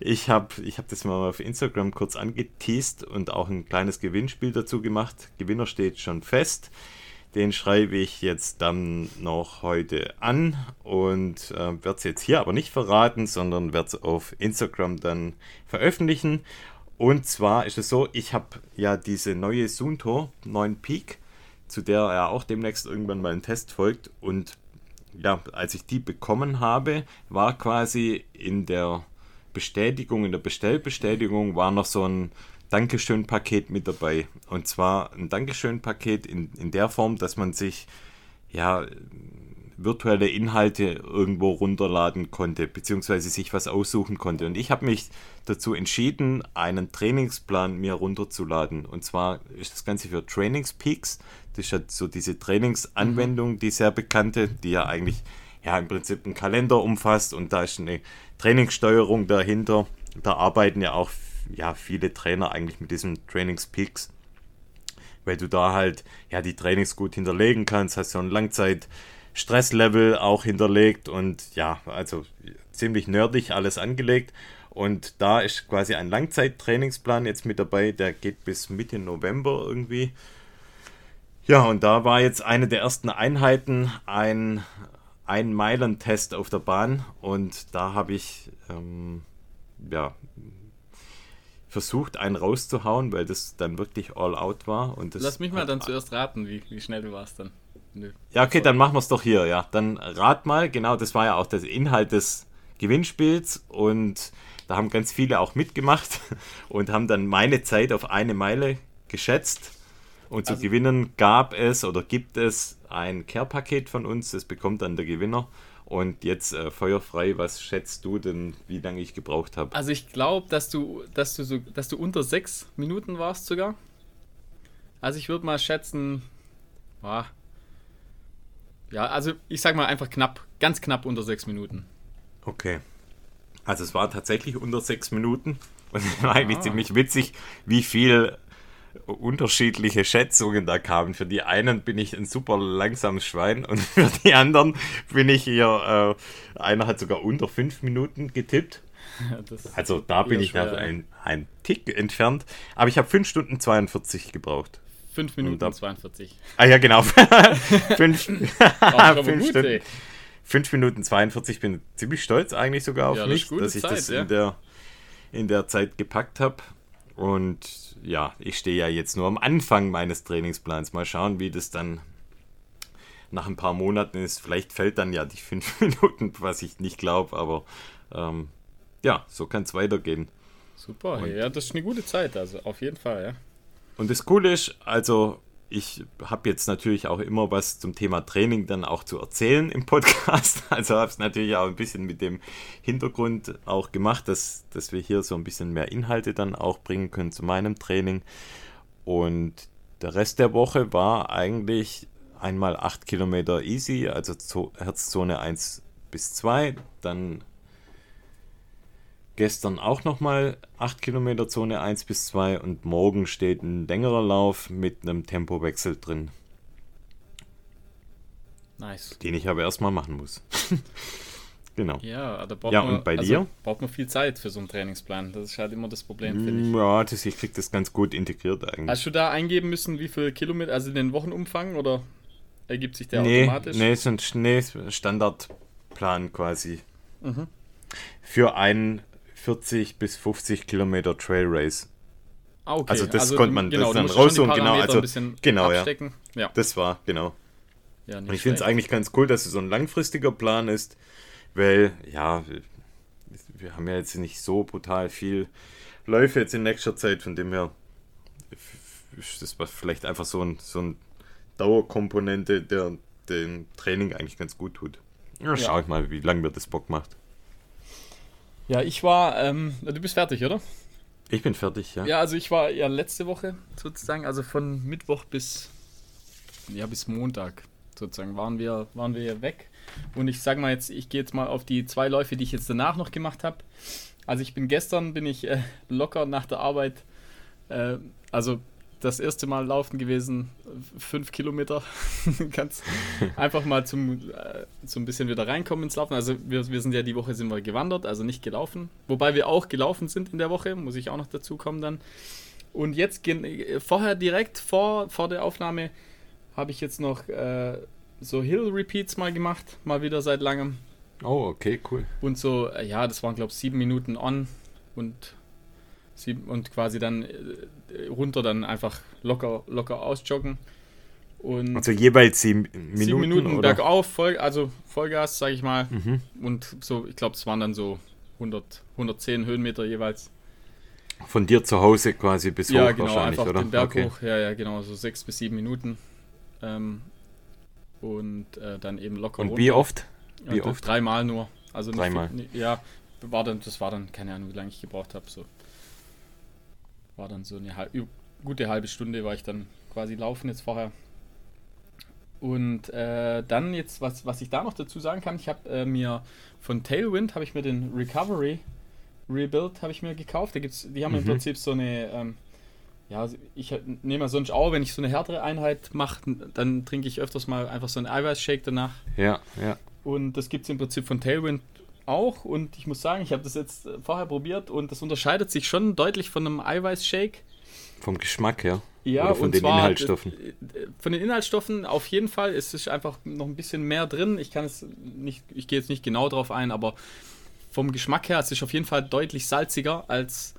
ich habe ich hab das mal auf Instagram kurz angeteased und auch ein kleines Gewinnspiel dazu gemacht. Gewinner steht schon fest. Den schreibe ich jetzt dann noch heute an und äh, werde es jetzt hier aber nicht verraten, sondern werde es auf Instagram dann veröffentlichen. Und zwar ist es so, ich habe ja diese neue Sunto 9 Peak, zu der ja auch demnächst irgendwann mal ein Test folgt. Und ja, als ich die bekommen habe, war quasi in der Bestätigung, in der Bestellbestätigung war noch so ein Dankeschön-Paket mit dabei. Und zwar ein Dankeschön-Paket in, in der Form, dass man sich ja virtuelle Inhalte irgendwo runterladen konnte, beziehungsweise sich was aussuchen konnte. Und ich habe mich dazu entschieden, einen Trainingsplan mir runterzuladen. Und zwar ist das Ganze für Trainingspeaks. Das ist ja so diese Trainingsanwendung, die sehr bekannte, die ja eigentlich ja im Prinzip einen Kalender umfasst und da ist eine Trainingssteuerung dahinter. Da arbeiten ja auch ja, viele Trainer eigentlich mit diesem Trainingspeaks weil du da halt ja die Trainings gut hinterlegen kannst, hast so ein Langzeit-Stresslevel auch hinterlegt und ja, also ziemlich nerdig alles angelegt. Und da ist quasi ein Langzeit-Trainingsplan jetzt mit dabei, der geht bis Mitte November irgendwie. Ja, und da war jetzt eine der ersten Einheiten ein ein Meilentest auf der Bahn und da habe ich ähm, ja versucht, einen rauszuhauen, weil das dann wirklich all out war. Und das Lass mich mal dann zuerst raten, wie, wie schnell du warst dann. Nö. Ja, okay, dann machen wir es doch hier, ja. Dann rat mal, genau, das war ja auch der Inhalt des Gewinnspiels und da haben ganz viele auch mitgemacht und haben dann meine Zeit auf eine Meile geschätzt. Und zu Also- gewinnen gab es oder gibt es ein Care-Paket von uns, das bekommt dann der Gewinner. Und jetzt äh, feuerfrei, was schätzt du denn, wie lange ich gebraucht habe? Also ich glaube, dass du, dass du so, dass du unter sechs Minuten warst sogar. Also ich würde mal schätzen, ah, ja, also ich sag mal einfach knapp, ganz knapp unter sechs Minuten. Okay. Also es war tatsächlich unter sechs Minuten. Und es war eigentlich Ah. ziemlich witzig, wie viel unterschiedliche Schätzungen da kamen. Für die einen bin ich ein super langsames Schwein und für die anderen bin ich hier, äh, einer hat sogar unter fünf Minuten getippt. Ja, also da bin ich schwer, ein, ein Tick entfernt. Aber ich habe 5 Stunden 42 gebraucht. 5 Minuten da, 42. Ah ja, genau. 5 Stunden. 5 Minuten 42, bin ziemlich stolz eigentlich sogar auf ja, mich, das dass ich Zeit, das ja. in, der, in der Zeit gepackt habe. Und ja, ich stehe ja jetzt nur am Anfang meines Trainingsplans. Mal schauen, wie das dann nach ein paar Monaten ist. Vielleicht fällt dann ja die 5 Minuten, was ich nicht glaube, aber ähm, ja, so kann es weitergehen. Super, und, ja, das ist eine gute Zeit, also auf jeden Fall, ja. Und das Coole ist, also ich habe jetzt natürlich auch immer was zum Thema Training dann auch zu erzählen im Podcast. Also habe es natürlich auch ein bisschen mit dem Hintergrund auch gemacht, dass, dass wir hier so ein bisschen mehr Inhalte dann auch bringen können zu meinem Training. Und der Rest der Woche war eigentlich einmal 8 Kilometer easy, also Herzzone 1 bis 2, dann Gestern auch nochmal 8 Kilometer Zone 1 bis 2 und morgen steht ein längerer Lauf mit einem Tempowechsel drin. Nice. Den ich aber erstmal machen muss. genau. Ja, da braucht, ja, man, und bei also dir? braucht man viel Zeit für so einen Trainingsplan. Das ist halt immer das Problem, finde ich. Ja, das, ich krieg das ganz gut integriert eigentlich. Hast du da eingeben müssen, wie viele Kilometer, also den Wochenumfang oder ergibt sich der nee, automatisch? Nee, so ein nee, Standardplan quasi. Mhm. Für einen 40 bis 50 Kilometer Trail Race. Ah, okay. Also das also, konnte man genau, das dann rausholen, genau, also genau, ja. ja. Das war, genau. Ja, und ich finde es eigentlich ganz cool, dass es so ein langfristiger Plan ist, weil, ja, wir haben ja jetzt nicht so brutal viel Läufe jetzt in nächster Zeit, von dem her ist das vielleicht einfach so ein, so ein Dauerkomponente, der dem Training eigentlich ganz gut tut. Ja, schau ja. ich mal, wie lange mir das Bock macht. Ja, ich war, ähm, du bist fertig, oder? Ich bin fertig, ja. Ja, also ich war ja letzte Woche sozusagen, also von Mittwoch bis, ja, bis Montag sozusagen waren wir, waren wir weg. Und ich sag mal jetzt, ich gehe jetzt mal auf die zwei Läufe, die ich jetzt danach noch gemacht habe. Also ich bin gestern, bin ich äh, locker nach der Arbeit, äh, also das erste Mal laufen gewesen, fünf Kilometer. Ganz einfach mal zum äh, so ein bisschen wieder reinkommen ins Laufen. Also wir, wir sind ja die Woche sind wir gewandert, also nicht gelaufen. Wobei wir auch gelaufen sind in der Woche, muss ich auch noch dazu kommen dann. Und jetzt vorher direkt vor, vor der Aufnahme habe ich jetzt noch äh, so Hill Repeats mal gemacht, mal wieder seit langem. Oh, okay, cool. Und so, äh, ja, das waren glaube ich sieben Minuten on und und quasi dann äh, runter dann einfach locker, locker ausjoggen. Und also jeweils sieben Minuten. Sieben Minuten oder? bergauf, voll, also Vollgas, sage ich mal. Mhm. Und so, ich glaube, es waren dann so 100, 110 Höhenmeter jeweils. Von dir zu Hause quasi bis ja, hoch genau, wahrscheinlich, einfach oder? Den Berg okay. hoch, ja, ja, genau, so sechs bis sieben Minuten. Ähm, und äh, dann eben locker Und runter. wie oft? Wie oft? Dreimal nur. Also dreimal. Viel, ja, war dann, das war dann, keine Ahnung, wie lange ich gebraucht habe. So war dann so eine halb, gute halbe Stunde war ich dann quasi laufen jetzt vorher. Und äh, dann jetzt, was, was ich da noch dazu sagen kann, ich habe äh, mir von Tailwind, habe ich mir den Recovery Rebuild habe ich mir gekauft. Da gibt's, die haben mhm. im Prinzip so eine, ähm, ja, ich nehme ja sonst auch, wenn ich so eine härtere Einheit mache, dann trinke ich öfters mal einfach so einen Eiweißshake danach. Ja, ja. Und das gibt es im Prinzip von Tailwind auch und ich muss sagen, ich habe das jetzt äh, vorher probiert und das unterscheidet sich schon deutlich von einem Eiweißshake. Vom Geschmack her? Ja, Oder von den zwar, Inhaltsstoffen? Äh, von den Inhaltsstoffen auf jeden Fall. Es ist einfach noch ein bisschen mehr drin. Ich kann es nicht, ich gehe jetzt nicht genau drauf ein, aber vom Geschmack her es ist auf jeden Fall deutlich salziger als,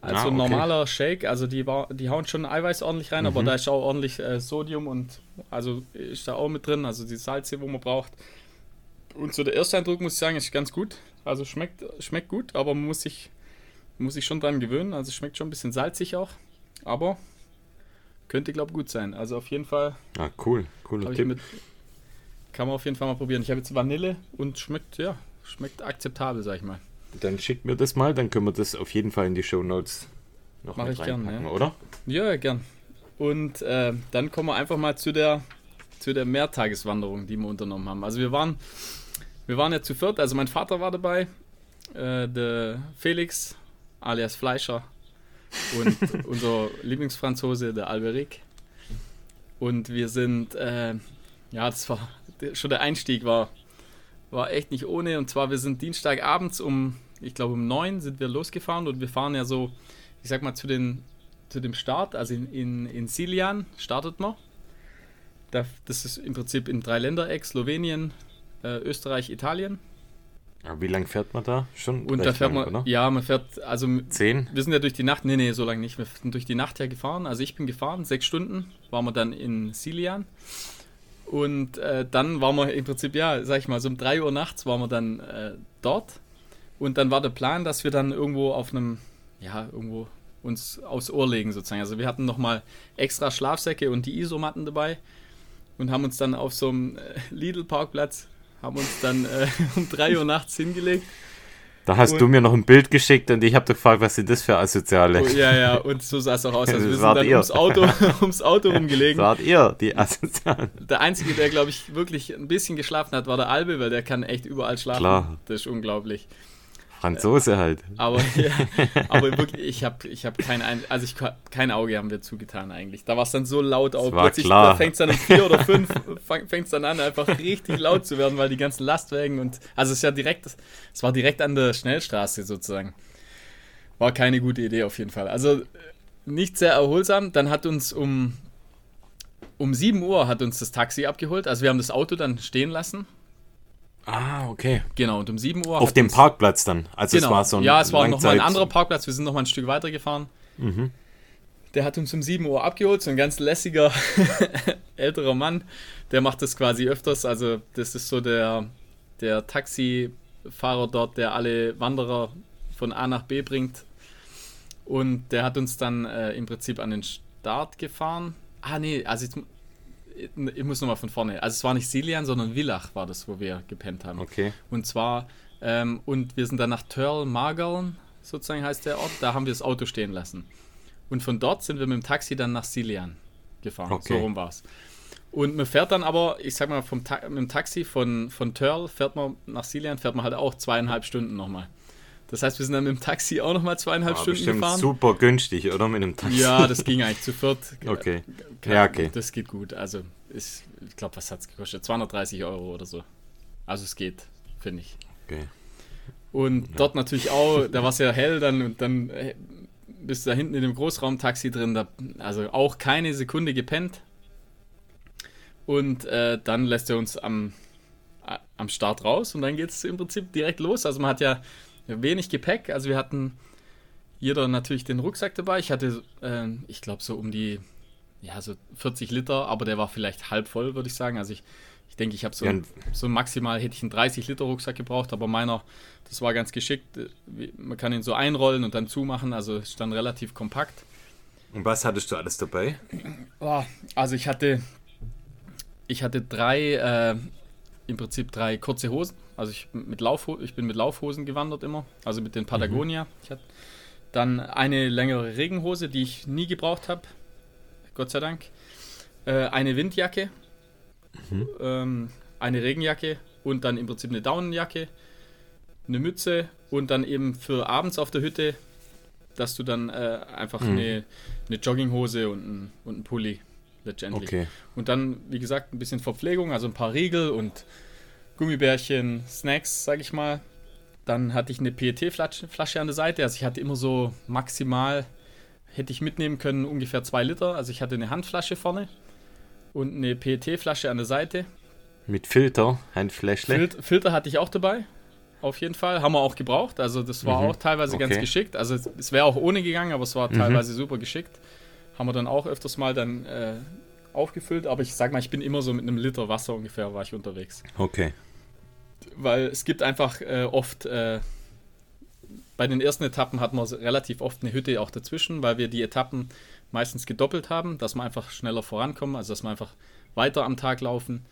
als ah, so ein okay. normaler Shake. Also die, die hauen schon Eiweiß ordentlich rein, mhm. aber da ist auch ordentlich äh, Sodium und also ist da auch mit drin, also die Salze, wo man braucht. Und so der erste Eindruck muss ich sagen, ist ganz gut. Also schmeckt, schmeckt gut, aber man muss sich, muss sich schon dran gewöhnen. Also schmeckt schon ein bisschen salzig auch. Aber könnte, glaube ich, gut sein. Also auf jeden Fall. Ah, cool. Cooler Tipp. Mit, kann man auf jeden Fall mal probieren. Ich habe jetzt Vanille und schmeckt, ja, schmeckt akzeptabel, sag ich mal. Dann schickt mir das mal, dann können wir das auf jeden Fall in die Show Notes noch Mach ich gern, ja. oder? Ja, gern. Und äh, dann kommen wir einfach mal zu der, zu der Mehrtageswanderung, die wir unternommen haben. Also wir waren wir waren ja zu viert, also mein Vater war dabei, äh, der Felix alias Fleischer und unser Lieblingsfranzose, der Alberic. Und wir sind, äh, ja, das war schon der Einstieg war, war echt nicht ohne. Und zwar, wir sind Dienstagabends um, ich glaube um neun sind wir losgefahren und wir fahren ja so, ich sag mal, zu, den, zu dem Start, also in, in, in Silian startet man. Das ist im Prinzip in drei Ländereck, Slowenien, äh, Österreich, Italien. Ja, wie lange fährt man da? Schon Und da fährt lang, man, oder? ja, man fährt, also zehn. Wir sind ja durch die Nacht, nee, nee, so lange nicht. Wir sind durch die Nacht ja gefahren. Also ich bin gefahren, sechs Stunden waren wir dann in Silian. Und äh, dann waren wir im Prinzip, ja, sag ich mal, so um 3 Uhr nachts waren wir dann äh, dort. Und dann war der Plan, dass wir dann irgendwo auf einem, ja, irgendwo uns aufs Ohr legen sozusagen. Also wir hatten nochmal extra Schlafsäcke und die Isomatten dabei und haben uns dann auf so einem äh, Lidl-Parkplatz haben uns dann äh, um 3 Uhr nachts hingelegt. Da hast und, du mir noch ein Bild geschickt und ich habe gefragt, was sind das für Asoziale? Oh, ja, ja, und so sah es auch aus. Also wir sind dann ums Auto, ums Auto rumgelegen. Wart ihr, die Asozialen? Der Einzige, der, glaube ich, wirklich ein bisschen geschlafen hat, war der Albe, weil der kann echt überall schlafen. Klar. Das ist unglaublich. Franzose halt. Aber, ja, aber wirklich, ich habe ich hab kein, also ich, kein Auge haben wir zugetan eigentlich. Da war es dann so laut auch. Plötzlich da fängt es dann um vier oder fünf, fängt es dann an, einfach richtig laut zu werden, weil die ganzen Lastwagen und, also es ist ja direkt, es war direkt an der Schnellstraße sozusagen. War keine gute Idee auf jeden Fall. Also nicht sehr erholsam. Dann hat uns um, um 7 Uhr hat uns das Taxi abgeholt. Also wir haben das Auto dann stehen lassen Ah, okay. Genau, und um 7 Uhr. Auf dem Parkplatz dann. Also genau. es war so ein Ja, es war nochmal ein anderer Parkplatz. Wir sind nochmal ein Stück weiter gefahren. Mhm. Der hat uns um 7 Uhr abgeholt, so ein ganz lässiger älterer Mann. Der macht das quasi öfters. Also, das ist so der, der Taxifahrer dort, der alle Wanderer von A nach B bringt. Und der hat uns dann äh, im Prinzip an den Start gefahren. Ah, nee, also jetzt ich muss nochmal von vorne. Also es war nicht Silian, sondern Villach war das, wo wir gepennt haben. Okay. Und zwar, ähm, und wir sind dann nach Törl Margaln, sozusagen heißt der Ort, da haben wir das Auto stehen lassen. Und von dort sind wir mit dem Taxi dann nach Silian gefahren. Okay. So rum war es. Und man fährt dann aber, ich sag mal, vom Ta mit dem Taxi von, von Törl fährt man nach Silian, fährt man halt auch zweieinhalb Stunden nochmal. Das heißt, wir sind dann mit dem Taxi auch nochmal zweieinhalb War Stunden gefahren. super günstig, oder? Mit dem Taxi. Ja, das ging eigentlich zu viert. Okay. ja, okay. Das geht gut. Also, ist, ich glaube, was hat es gekostet? 230 Euro oder so. Also, es geht, finde ich. Okay. Und ja. dort natürlich auch, da war es ja hell dann und dann äh, bist du da hinten in dem Großraumtaxi drin. Da, also, auch keine Sekunde gepennt. Und äh, dann lässt er uns am, am Start raus und dann geht es im Prinzip direkt los. Also, man hat ja wenig Gepäck. Also wir hatten jeder natürlich den Rucksack dabei. Ich hatte, äh, ich glaube, so um die, ja, so 40 Liter, aber der war vielleicht halb voll, würde ich sagen. Also ich, ich denke, ich habe so, ja. so maximal hätte ich einen 30 Liter Rucksack gebraucht, aber meiner, das war ganz geschickt. Man kann ihn so einrollen und dann zumachen, also ist dann relativ kompakt. Und was hattest du alles dabei? Oh, also ich hatte, ich hatte drei, äh, im Prinzip drei kurze Hosen. Also ich, mit Laufho ich bin mit Laufhosen gewandert immer, also mit den Patagonia. Mhm. Dann eine längere Regenhose, die ich nie gebraucht habe, Gott sei Dank. Äh, eine Windjacke, mhm. ähm, eine Regenjacke und dann im Prinzip eine Daunenjacke, eine Mütze und dann eben für abends auf der Hütte, dass du dann äh, einfach mhm. eine, eine Jogginghose und ein, und ein Pulli letztendlich. Okay. Und dann, wie gesagt, ein bisschen Verpflegung, also ein paar Riegel und Gummibärchen, Snacks, sag ich mal. Dann hatte ich eine PET-Flasche an der Seite. Also ich hatte immer so maximal, hätte ich mitnehmen können, ungefähr zwei Liter. Also ich hatte eine Handflasche vorne und eine PET-Flasche an der Seite. Mit Filter, Handfläschle? Fil Filter hatte ich auch dabei. Auf jeden Fall. Haben wir auch gebraucht. Also das war mhm. auch teilweise okay. ganz geschickt. Also es wäre auch ohne gegangen, aber es war mhm. teilweise super geschickt. Haben wir dann auch öfters mal dann äh, aufgefüllt. Aber ich sag mal, ich bin immer so mit einem Liter Wasser ungefähr war ich unterwegs. Okay weil es gibt einfach äh, oft, äh, bei den ersten Etappen hatten wir relativ oft eine Hütte auch dazwischen, weil wir die Etappen meistens gedoppelt haben, dass wir einfach schneller vorankommen, also dass wir einfach weiter am Tag laufen.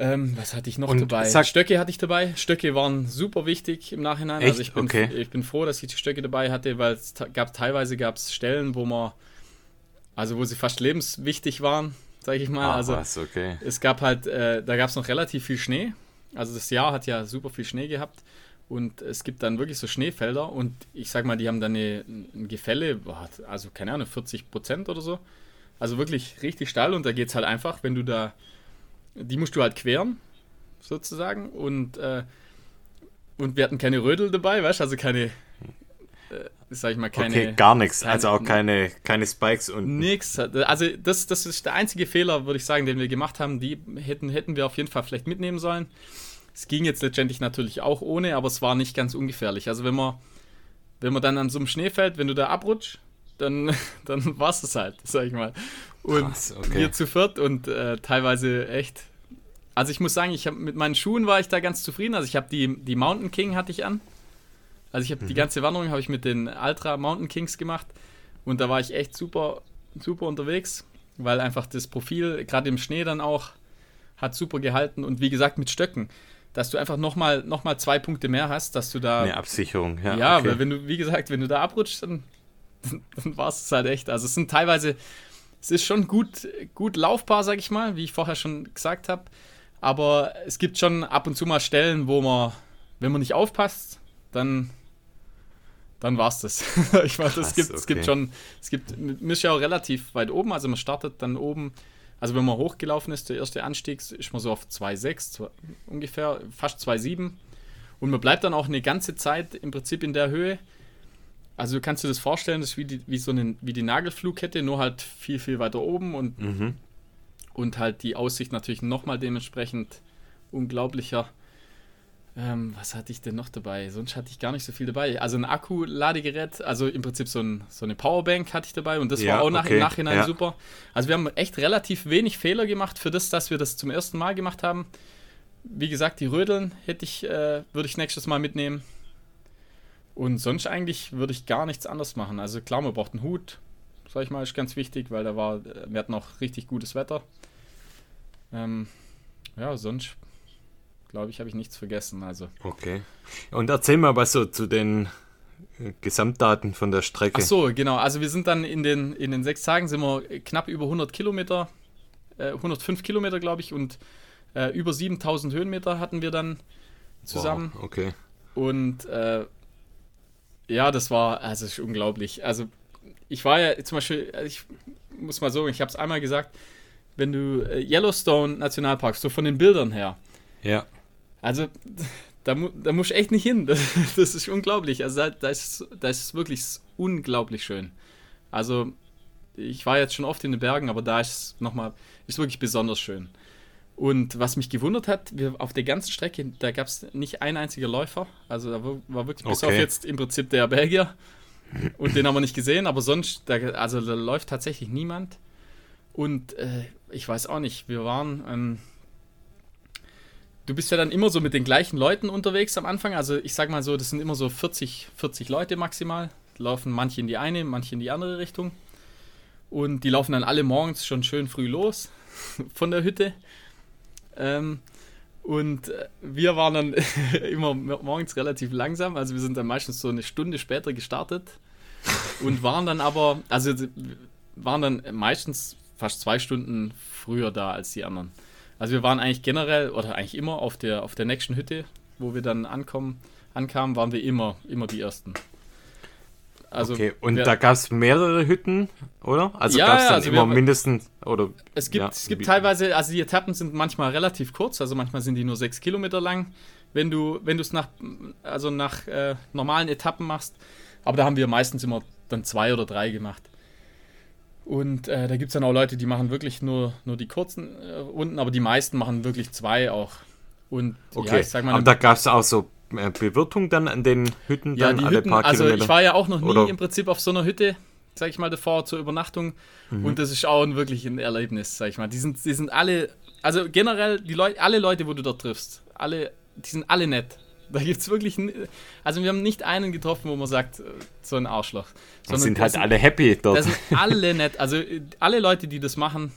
Ähm, was hatte ich noch Und dabei? Sag, Stöcke hatte ich dabei. Stöcke waren super wichtig im Nachhinein. Echt? Also ich bin, okay. ich bin froh, dass ich die Stöcke dabei hatte, weil es gab teilweise gab es Stellen, wo man, also wo sie fast lebenswichtig waren, sage ich mal. Ach, also was, okay. es gab halt, äh, da gab es noch relativ viel Schnee also das Jahr hat ja super viel Schnee gehabt Und es gibt dann wirklich so Schneefelder und ich sag mal, die haben dann ein Gefälle, also keine Ahnung, 40 Prozent oder so. Also wirklich richtig steil und da geht es halt einfach, wenn du da, die musst du halt queren, sozusagen. Und, äh, und wir hatten keine Rödel dabei, weißt du, also keine, sag ich mal, keine. Okay, gar nichts, also auch keine, keine Spikes und. Nix. Also das, das ist der einzige Fehler, würde ich sagen, den wir gemacht haben. Die hätten, hätten wir auf jeden Fall vielleicht mitnehmen sollen. Es ging jetzt letztendlich natürlich auch ohne, aber es war nicht ganz ungefährlich. Also wenn man, wenn man dann an so einem Schneefeld, wenn du da abrutscht, dann, dann war es das halt, sag ich mal. Und Krass, okay. wir zu viert und äh, teilweise echt. Also ich muss sagen, ich habe mit meinen Schuhen war ich da ganz zufrieden. Also ich habe die, die Mountain King hatte ich an. Also ich habe mhm. die ganze Wanderung habe ich mit den Ultra Mountain Kings gemacht und da war ich echt super super unterwegs, weil einfach das Profil gerade im Schnee dann auch hat super gehalten und wie gesagt mit Stöcken dass du einfach nochmal noch mal zwei Punkte mehr hast, dass du da. Eine Absicherung, ja. Ja, okay. weil wenn du, wie gesagt, wenn du da abrutschst, dann, dann war es halt echt. Also es sind teilweise, es ist schon gut, gut laufbar, sag ich mal, wie ich vorher schon gesagt habe. Aber es gibt schon ab und zu mal Stellen, wo man, wenn man nicht aufpasst, dann dann war es das. ich meine, es gibt, okay. es gibt schon, es gibt Mischau relativ weit oben, also man startet dann oben also wenn man hochgelaufen ist, der erste Anstieg, ist man so auf 2,6 ungefähr, fast 2,7. Und man bleibt dann auch eine ganze Zeit im Prinzip in der Höhe. Also du kannst dir das vorstellen, das ist wie, die, wie so eine, wie die Nagelflugkette, nur halt viel, viel weiter oben und, mhm. und halt die Aussicht natürlich nochmal dementsprechend unglaublicher. Ähm, was hatte ich denn noch dabei? Sonst hatte ich gar nicht so viel dabei. Also ein Akku-Ladegerät, also im Prinzip so, ein, so, eine Powerbank hatte ich dabei und das ja, war auch nach, okay. im Nachhinein ja. super. Also wir haben echt relativ wenig Fehler gemacht für das, dass wir das zum ersten Mal gemacht haben. Wie gesagt, die Rödeln hätte ich, äh, würde ich nächstes Mal mitnehmen. Und sonst eigentlich würde ich gar nichts anderes machen. Also klar, man braucht einen Hut, sag ich mal, ist ganz wichtig, weil da war, äh, wir hatten auch richtig gutes Wetter. Ähm, ja, sonst glaube ich, habe ich nichts vergessen. Also. Okay. Und erzähl mal was so zu den äh, Gesamtdaten von der Strecke. Ach so, genau. Also wir sind dann in den, in den sechs Tagen sind wir knapp über 100 Kilometer, äh, 105 Kilometer, glaube ich, und äh, über 7000 Höhenmeter hatten wir dann zusammen. Wow, okay. Und äh, ja, das war, also ist unglaublich. Also ich war ja zum Beispiel, ich muss mal so, ich habe es einmal gesagt, wenn du äh, Yellowstone Nationalpark, so von den Bildern her, ja. Also, da, da muss ich echt nicht hin. Das, das ist unglaublich. Also, da, da, ist, da ist wirklich unglaublich schön. Also, ich war jetzt schon oft in den Bergen, aber da ist es nochmal, ist wirklich besonders schön. Und was mich gewundert hat, wir, auf der ganzen Strecke, da gab es nicht ein einziger Läufer. Also da war wirklich bis okay. auf jetzt im Prinzip der Belgier. Und den haben wir nicht gesehen, aber sonst, da, also da läuft tatsächlich niemand. Und äh, ich weiß auch nicht, wir waren, ähm, du bist ja dann immer so mit den gleichen Leuten unterwegs am Anfang. Also ich sag mal so, das sind immer so 40, 40 Leute maximal. Laufen manche in die eine, manche in die andere Richtung. Und die laufen dann alle morgens schon schön früh los von der Hütte. Ähm, und äh, wir waren dann immer morgens relativ langsam. Also wir sind dann meistens so eine Stunde später gestartet. Und waren dann aber, also waren dann meistens fast zwei Stunden früher da als die anderen. Also wir waren eigentlich generell oder eigentlich immer auf der, auf der nächsten Hütte, wo wir dann ankommen, ankamen, waren wir immer, immer die Ersten. Also okay, und wer, da gab es mehrere Hütten, oder? Also ja, gab es dann also immer wir, mindestens, oder? Es gibt, ja, es gibt teilweise, also die Etappen sind manchmal relativ kurz, also manchmal sind die nur sechs Kilometer lang, wenn du wenn es nach, also nach äh, normalen Etappen machst. Aber da haben wir meistens immer dann zwei oder drei gemacht. Und äh, da gibt es dann auch Leute, die machen wirklich nur, nur die kurzen äh, Runden, aber die meisten machen wirklich zwei auch. Und okay. ja, mal. Aber da gab es auch so äh, Bewirtung dann an den Hütten ja, dann die alle Hütten, paar also Kilometer? ich war ja auch noch nie Oder? im Prinzip auf so einer Hütte, sag ich mal, davor zur Übernachtung. Mhm. Und das ist auch ein, wirklich ein Erlebnis, sag ich mal. Die sind, die sind alle, also generell, die Leute, alle Leute, wo du dort triffst, alle, die sind alle nett. Da gibt es wirklich, also wir haben nicht einen getroffen, wo man sagt, äh, so ein Arschloch. Sondern sind halt alle happy dort. Das sind alle nett. Also alle Leute, die das machen,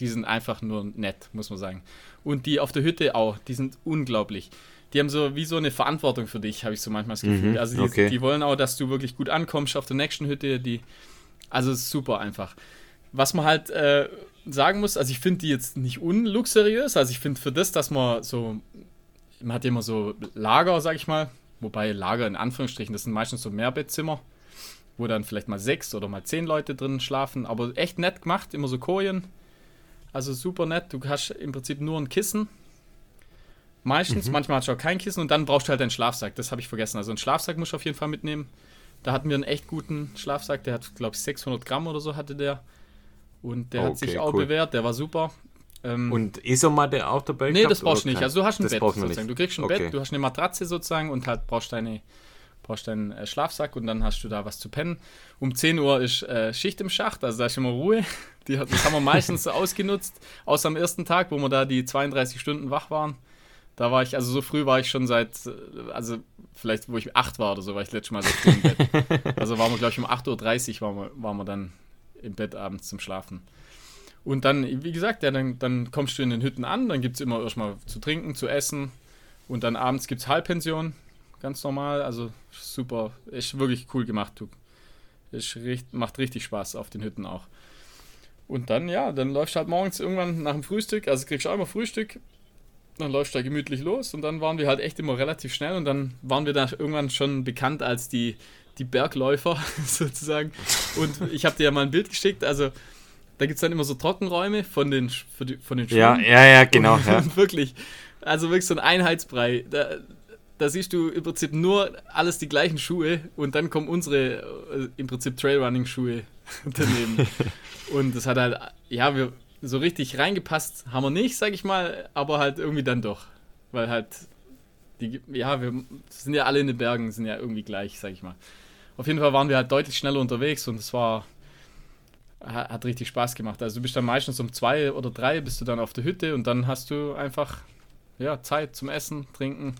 die sind einfach nur nett, muss man sagen. Und die auf der Hütte auch, die sind unglaublich. Die haben so wie so eine Verantwortung für dich, habe ich so manchmal das Gefühl. Mhm, also die, okay. die, wollen auch, dass du wirklich gut ankommst auf der nächsten Hütte. Die, also super einfach. Was man halt äh, sagen muss, also ich finde die jetzt nicht unluxuriös. Also ich finde für das, dass man so man hat immer so Lager, sag ich mal, wobei Lager in Anführungsstrichen, das sind meistens so Mehrbettzimmer, wo dann vielleicht mal sechs oder mal zehn Leute drin schlafen, aber echt nett gemacht, immer so Kojen. Also super nett. Du hast im Prinzip nur ein Kissen. Meistens, mhm. manchmal hast du auch kein Kissen und dann brauchst du halt einen Schlafsack. Das habe ich vergessen. Also einen Schlafsack musst du auf jeden Fall mitnehmen. Da hatten wir einen echt guten Schlafsack. Der hat, glaube ich, 600 Gramm oder so hatte der. Und der okay, hat sich auch cool. bewährt. Der war super. Ähm, und Isomatte auch dabei? Nee, das brauchst du nicht. Also du hast ein Bett sozusagen. Du kriegst ein okay. Bett, du hast eine Matratze sozusagen und halt brauchst deine brauchst deinen äh, Schlafsack und dann hast du da was zu pennen. Um 10 Uhr ist äh, Schicht im Schacht, also da ist immer Ruhe. Die, das haben wir meistens so ausgenutzt, außer am ersten Tag, wo wir da die 32 Stunden wach waren. Da war ich, also so früh war ich schon seit, äh, also vielleicht wo ich 8 war oder so, war ich letztes Mal so früh im Bett. Also waren wir, glaube ich, um 8.30 Uhr waren wir, waren wir dann im Bett abends zum Schlafen. Und dann, wie gesagt, ja, dann, dann kommst du in den Hütten an, dann gibt es immer erstmal zu trinken, zu essen. Und dann abends gibt es Halbpension, ganz normal, also super, ist wirklich cool gemacht, du. Ist, macht richtig Spaß auf den Hütten auch. Und dann, ja, dann läufst du halt morgens irgendwann nach dem Frühstück, also kriegst du auch immer Frühstück, dann läufst du da gemütlich los. Und dann waren wir halt echt immer relativ schnell. Und dann waren wir da irgendwann schon bekannt als die, die Bergläufer sozusagen. Und ich habe dir ja mal ein Bild geschickt, also da gibt es dann immer so Trockenräume von den, von den Schuhen. Ja, ja, ja, genau. Und, ja. wirklich, also wirklich so ein Einheitsbrei. Da, da siehst du im Prinzip nur alles die gleichen Schuhe und dann kommen unsere äh, im Prinzip Trailrunning-Schuhe daneben. und das hat halt, ja, wir so richtig reingepasst haben wir nicht, sag ich mal, aber halt irgendwie dann doch. Weil halt, die, ja, wir sind ja alle in den Bergen, sind ja irgendwie gleich, sag ich mal. Auf jeden Fall waren wir halt deutlich schneller unterwegs und es war, hat richtig Spaß gemacht. Also du bist dann meistens um zwei oder drei bist du dann auf der Hütte und dann hast du einfach ja, Zeit zum Essen, Trinken,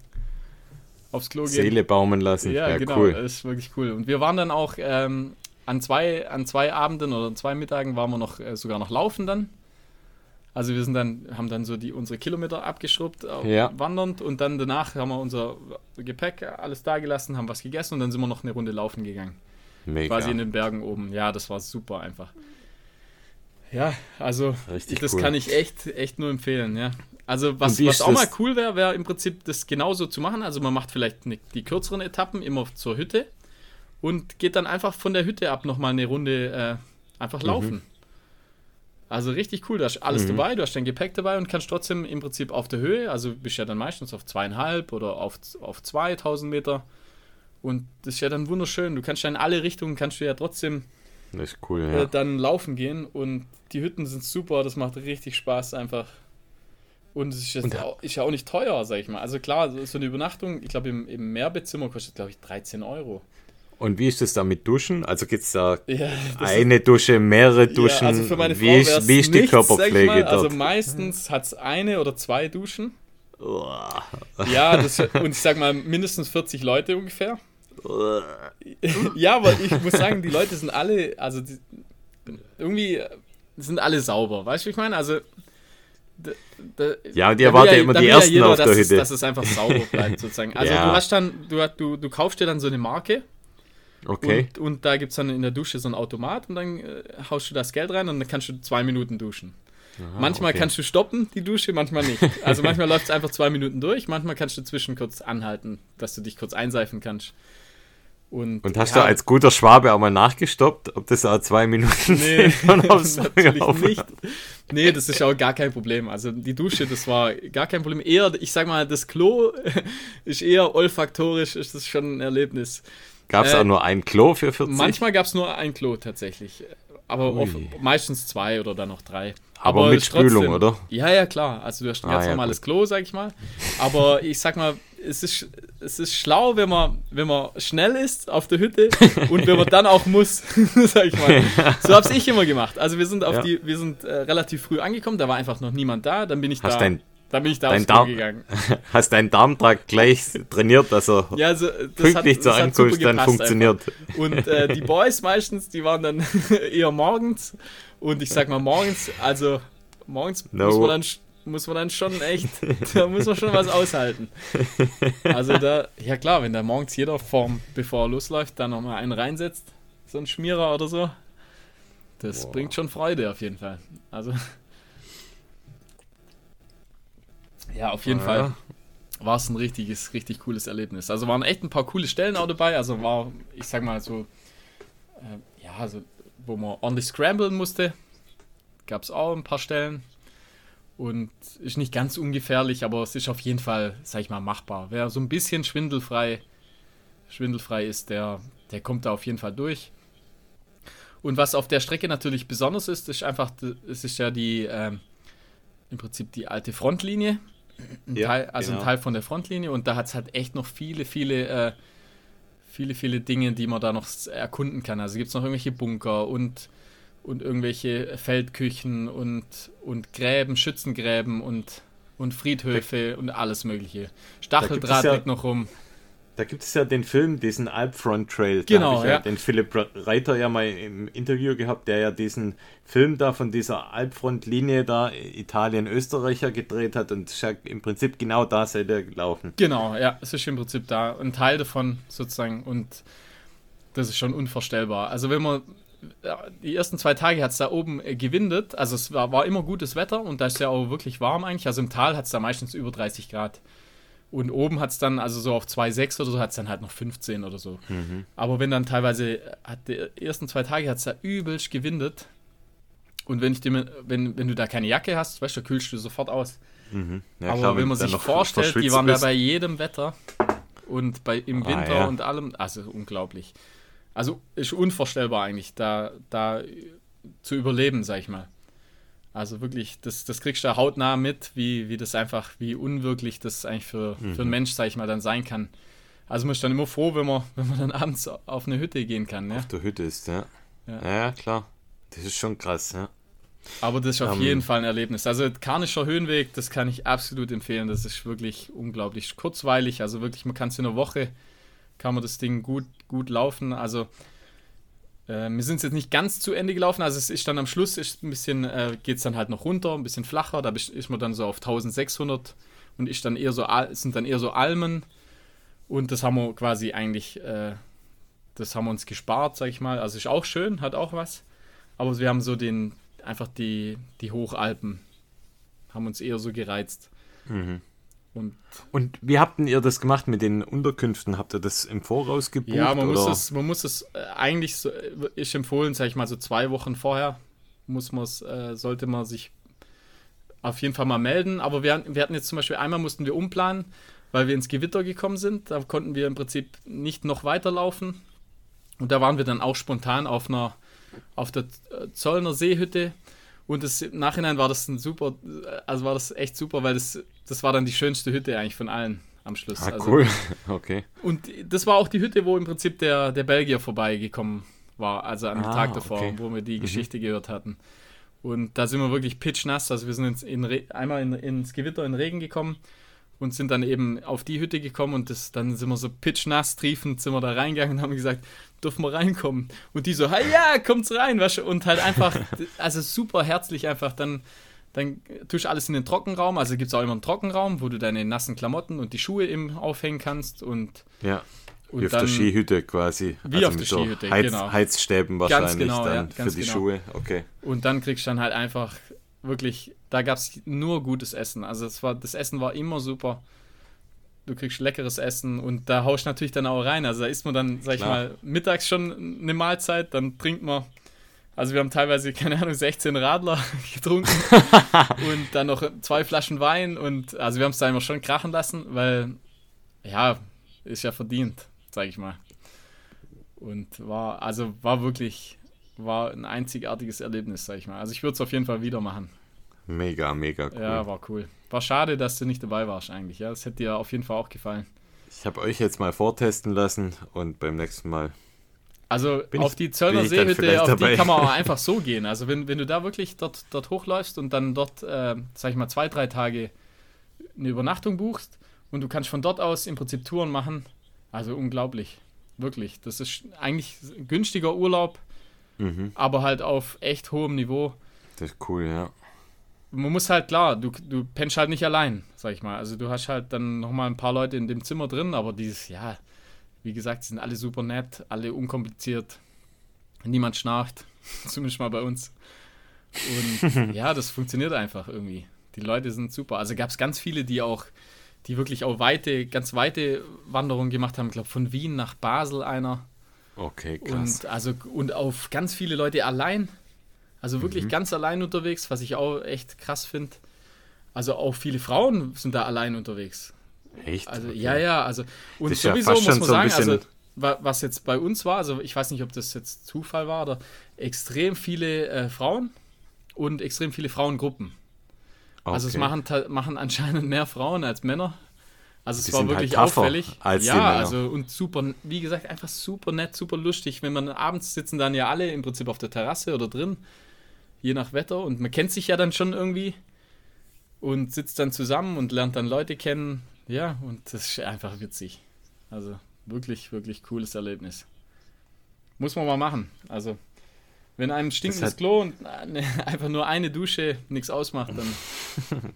aufs Klo gehen. Seele baumen lassen. Ja, ja genau, cool. das ist wirklich cool. Und wir waren dann auch ähm, an, zwei, an zwei Abenden oder an zwei Mittagen waren wir noch äh, sogar noch laufen dann. Also wir sind dann, haben dann so die, unsere Kilometer abgeschrubbt, ja. wandernd und dann danach haben wir unser Gepäck alles da gelassen, haben was gegessen und dann sind wir noch eine Runde laufen gegangen. Mega. Quasi in den Bergen oben. Ja, das war super einfach. Ja, also Richtig das cool. kann ich echt, echt nur empfehlen, ja. Also was, was auch mal cool wäre, wäre im Prinzip das genauso zu machen. Also man macht vielleicht ne, die kürzeren Etappen immer zur Hütte und geht dann einfach von der Hütte ab nochmal eine Runde äh, einfach mhm. laufen. Also richtig cool, du hast alles mhm. dabei, du hast dein Gepäck dabei und kannst trotzdem im Prinzip auf der Höhe, also bist ja dann meistens auf zweieinhalb oder auf, auf 2000 Meter und das ist ja dann wunderschön. Du kannst ja in alle Richtungen, kannst du ja trotzdem das ist cool, ja. Äh, dann laufen gehen und die Hütten sind super, das macht richtig Spaß einfach. Und es ist, jetzt auch, ist ja auch nicht teuer, sag ich mal. Also klar, so eine Übernachtung, ich glaube im, im Mehrbettzimmer kostet, glaube ich, 13 Euro. Und wie ist das da mit Duschen? Also gibt es da ja, eine Dusche, mehrere Duschen? Ja, also für meine Frau wie, ist, wie ist die nichts, Körperpflege mal, Also meistens hat es eine oder zwei Duschen. ja, das, und ich sag mal mindestens 40 Leute ungefähr. Ja, aber ich muss sagen, die Leute sind alle, also die, irgendwie sind alle sauber, weißt du, wie ich meine? Also da, da, ja, die erwarten ja, immer die ersten ja jeder, auf der dass Hütte. Es, dass es einfach sauber bleibt, sozusagen. Also ja. du hast dann, du, du, du kaufst dir dann so eine Marke. Okay. Und, und da gibt es dann in der Dusche so ein Automat und dann äh, haust du das Geld rein und dann kannst du zwei Minuten duschen. Aha, manchmal okay. kannst du stoppen, die Dusche, manchmal nicht. Also manchmal läuft es einfach zwei Minuten durch, manchmal kannst du zwischen kurz anhalten, dass du dich kurz einseifen kannst. Und, und hast ja, du als guter Schwabe auch mal nachgestoppt, ob das auch zwei Minuten nee, natürlich nicht. Nee, das ist auch gar kein Problem. Also die Dusche, das war gar kein Problem. Eher, ich sag mal, das Klo ist eher olfaktorisch, ist das schon ein Erlebnis. Gab es äh, auch nur ein Klo für 40? Manchmal gab es nur ein Klo tatsächlich. Aber auf, meistens zwei oder dann noch drei. Aber, Aber mit Spülung, oder? Ja, ja, klar. Also du hast ein ah, ganz ja, normales gut. Klo, sag ich mal. Aber ich sag mal, es ist, es ist schlau, wenn man, wenn man schnell ist auf der Hütte und wenn man dann auch muss, sag ich mal. So habe ich immer gemacht. Also wir sind auf ja. die, wir sind äh, relativ früh angekommen, da war einfach noch niemand da, dann bin ich Hast da. Dein, dann bin ich da aufs Darm, gegangen. Hast deinen Darmtrakt gleich trainiert, dass er ja, also, pünktlich zur Ankunft dann funktioniert. Einfach. Und äh, die Boys meistens, die waren dann eher morgens. Und ich sag mal morgens, also morgens no. muss man dann muss man dann schon echt, da muss man schon was aushalten. Also da, ja klar, wenn da morgens jeder vorm, bevor er losläuft, da nochmal einen reinsetzt, so ein Schmierer oder so, das Boah. bringt schon Freude auf jeden Fall. Also ja, auf jeden ah, Fall. war es ein richtiges, richtig cooles Erlebnis. Also waren echt ein paar coole Stellen auch dabei. Also war, ich sag mal so, äh, ja, also wo man ordentlich scramblen musste, gab es auch ein paar Stellen. Und ist nicht ganz ungefährlich, aber es ist auf jeden Fall, sag ich mal, machbar. Wer so ein bisschen schwindelfrei, schwindelfrei ist, der, der kommt da auf jeden Fall durch. Und was auf der Strecke natürlich besonders ist, ist einfach, es ist ja die, ähm, im Prinzip die alte Frontlinie. Ein ja, Teil, also genau. ein Teil von der Frontlinie. Und da hat es halt echt noch viele, viele, äh, viele, viele Dinge, die man da noch erkunden kann. Also gibt es noch irgendwelche Bunker und, und irgendwelche Feldküchen und, und Gräben, Schützengräben und, und Friedhöfe da, und alles Mögliche. Stacheldraht ja, liegt noch rum. Da gibt es ja den Film, diesen Alpfront Trail. Genau, ja, ja. Den Philipp Reiter ja mal im Interview gehabt, der ja diesen Film da von dieser Alpfront-Linie da Italien-Österreicher gedreht hat und ja im Prinzip genau da seid ihr gelaufen. Genau, ja, es ist im Prinzip da ein Teil davon sozusagen und das ist schon unvorstellbar. Also wenn man die ersten zwei Tage hat es da oben äh, gewindet, also es war, war immer gutes Wetter und da ist ja auch wirklich warm eigentlich. Also im Tal hat es da meistens über 30 Grad. Und oben hat es dann, also so auf 2,6 oder so, hat es dann halt noch 15 oder so. Mhm. Aber wenn dann teilweise, hat die ersten zwei Tage hat es da übelst gewindet. Und wenn, ich dir, wenn, wenn du da keine Jacke hast, weißt du, da kühlst du sofort aus. Mhm. Ja, Aber klar, wenn man sich vorstellt, die waren da bei jedem Wetter und bei, im ah, Winter ja. und allem, also unglaublich. Also ist unvorstellbar eigentlich, da, da zu überleben, sag ich mal. Also wirklich, das, das kriegst du hautnah mit, wie, wie das einfach, wie unwirklich das eigentlich für, mhm. für einen Mensch, sag ich mal, dann sein kann. Also man ist dann immer froh, wenn man, wenn man dann abends auf eine Hütte gehen kann. Ja? Auf der Hütte ist, ja. ja. Ja, klar. Das ist schon krass, ja. Aber das ist auf um, ähm. jeden Fall ein Erlebnis. Also Karnischer Höhenweg, das kann ich absolut empfehlen. Das ist wirklich unglaublich kurzweilig. Also wirklich, man kann es in einer Woche, kann man das Ding gut, gut laufen. Also äh, wir sind jetzt nicht ganz zu Ende gelaufen, also es ist dann am Schluss ist ein bisschen, äh, geht es dann halt noch runter, ein bisschen flacher, da ist man dann so auf 1600 und ist dann eher so, sind dann eher so Almen und das haben wir quasi eigentlich, äh, das haben wir uns gespart, sag ich mal, also ist auch schön, hat auch was, aber wir haben so den, einfach die, die Hochalpen, haben uns eher so gereizt. Mhm. Und, und wie habt ihr das gemacht mit den Unterkünften? Habt ihr das im Voraus gebucht? Ja, man, oder? Muss, es, man muss es äh, eigentlich, so, äh, ist empfohlen, sag ich mal, so zwei Wochen vorher muss man äh, sollte man sich auf jeden Fall mal melden. Aber wir, wir hatten jetzt zum Beispiel einmal mussten wir umplanen, weil wir ins Gewitter gekommen sind. Da konnten wir im Prinzip nicht noch weiterlaufen. Und da waren wir dann auch spontan auf einer auf der äh, Zollner Seehütte und das, im Nachhinein war das ein super, also war das echt super, weil das, das war dann die schönste Hütte eigentlich von allen am Schluss. Ah, also, cool. Okay. Und das war auch die Hütte, wo im Prinzip der, der Belgier vorbeigekommen war, also am ah, Tag davor, okay. wo wir die mhm. Geschichte gehört hatten. Und da sind wir wirklich pitchnass, also wir sind ins, in einmal in, ins Gewitter in Regen gekommen und sind dann eben auf die Hütte gekommen und das, dann sind wir so pitchnass, triefend, sind wir da reingegangen und haben gesagt, dürfen wir reinkommen? Und die so, hey, ja, kommt's rein, weißt du? und halt einfach, also super herzlich einfach, dann, dann tust du alles in den Trockenraum, also gibt es auch immer einen Trockenraum, wo du deine nassen Klamotten und die Schuhe eben aufhängen kannst und ja. Und wie auf dann, der Skihütte quasi. Wie also auf der Skihütte, Heiz, genau. Heizstäben wahrscheinlich genau, dann ja, für die genau. Schuhe. Okay. Und dann kriegst du dann halt einfach wirklich, da gab es nur gutes Essen. Also es war, das Essen war immer super du kriegst leckeres Essen und da haust du natürlich dann auch rein. Also da isst man dann, sag Klar. ich mal, mittags schon eine Mahlzeit, dann trinkt man. Also wir haben teilweise, keine Ahnung, 16 Radler getrunken und dann noch zwei Flaschen Wein und also wir haben es da immer schon krachen lassen, weil ja, ist ja verdient, sag ich mal. Und war, also war wirklich, war ein einzigartiges Erlebnis, sag ich mal. Also ich würde es auf jeden Fall wieder machen. Mega, mega cool. Ja, war cool. War schade, dass du nicht dabei warst eigentlich. Ja, das hätte dir auf jeden Fall auch gefallen. Ich habe euch jetzt mal vortesten lassen und beim nächsten Mal. Also auf die Zöllner Seehütte, auf dabei. die kann man auch einfach so gehen. Also wenn, wenn du da wirklich dort, dort hochläufst und dann dort, äh, sag ich mal, zwei, drei Tage eine Übernachtung buchst und du kannst von dort aus im Prinzip Touren machen, also unglaublich. Wirklich. Das ist eigentlich günstiger Urlaub, mhm. aber halt auf echt hohem Niveau. Das ist cool, ja man muss halt klar, du, du pennst halt nicht allein, sag ich mal. Also du hast halt dann nochmal ein paar Leute in dem Zimmer drin, aber dieses, ja, wie gesagt, sind alle super nett, alle unkompliziert. Niemand schnarcht, zumindest mal bei uns. Und ja, das funktioniert einfach irgendwie. Die Leute sind super. Also gab es ganz viele, die auch die wirklich auch weite, ganz weite Wanderungen gemacht haben. Ich glaube, von Wien nach Basel einer. Okay, krass. Und, also, und auf ganz viele Leute allein. Also wirklich mhm. ganz allein unterwegs, was ich auch echt krass finde. Also auch viele Frauen sind da allein unterwegs. Echt? Also okay. ja, ja, also und sowieso ja muss man so sagen, also was jetzt bei uns war, also ich weiß nicht, ob das jetzt Zufall war oder extrem viele äh, Frauen und extrem viele Frauengruppen. Okay. Also es machen, machen anscheinend mehr Frauen als Männer. Also es war wirklich halt auffällig. Ja, also und super, wie gesagt, einfach super nett, super lustig. Wenn man abends sitzen dann ja alle im Prinzip auf der Terrasse oder drin, je nach Wetter. Und man kennt sich ja dann schon irgendwie und sitzt dann zusammen und lernt dann Leute kennen. Ja, und das ist einfach witzig. Also wirklich, wirklich cooles Erlebnis. Muss man mal machen. Also wenn einem stinkendes Klo und einfach nur eine Dusche nichts ausmacht, dann.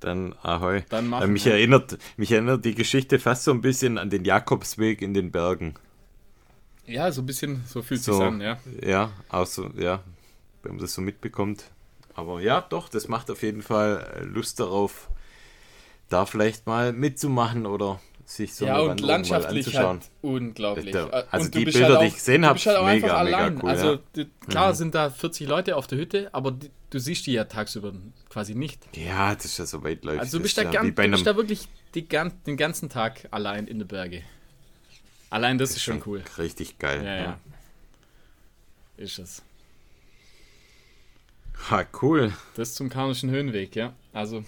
dann ahoi. Dann machen, mich, ja. erinnert, mich erinnert die Geschichte fast so ein bisschen an den Jakobsweg in den Bergen. Ja, so ein bisschen, so fühlt so, sich an, ja. Ja, auch so, ja, wenn man das so mitbekommt. Aber ja, doch, das macht auf jeden Fall Lust darauf, da vielleicht mal mitzumachen oder sich so ja, und landschaftlich halt unglaublich. Da, also und die Bilder, halt die ich gesehen habe, halt mega, mega cool. Also ja. klar mhm. sind da 40 Leute auf der Hütte, aber die, du siehst die ja tagsüber quasi nicht. Ja, das ist ja so weitläufig. Also du bist, da, ja ganz, du bist da wirklich die, den ganzen Tag allein in den Berge. Allein das, das ist schon cool. Richtig geil. Ja, ja. Ist es. Ha, cool. Das zum Karnischen Höhenweg, ja. Also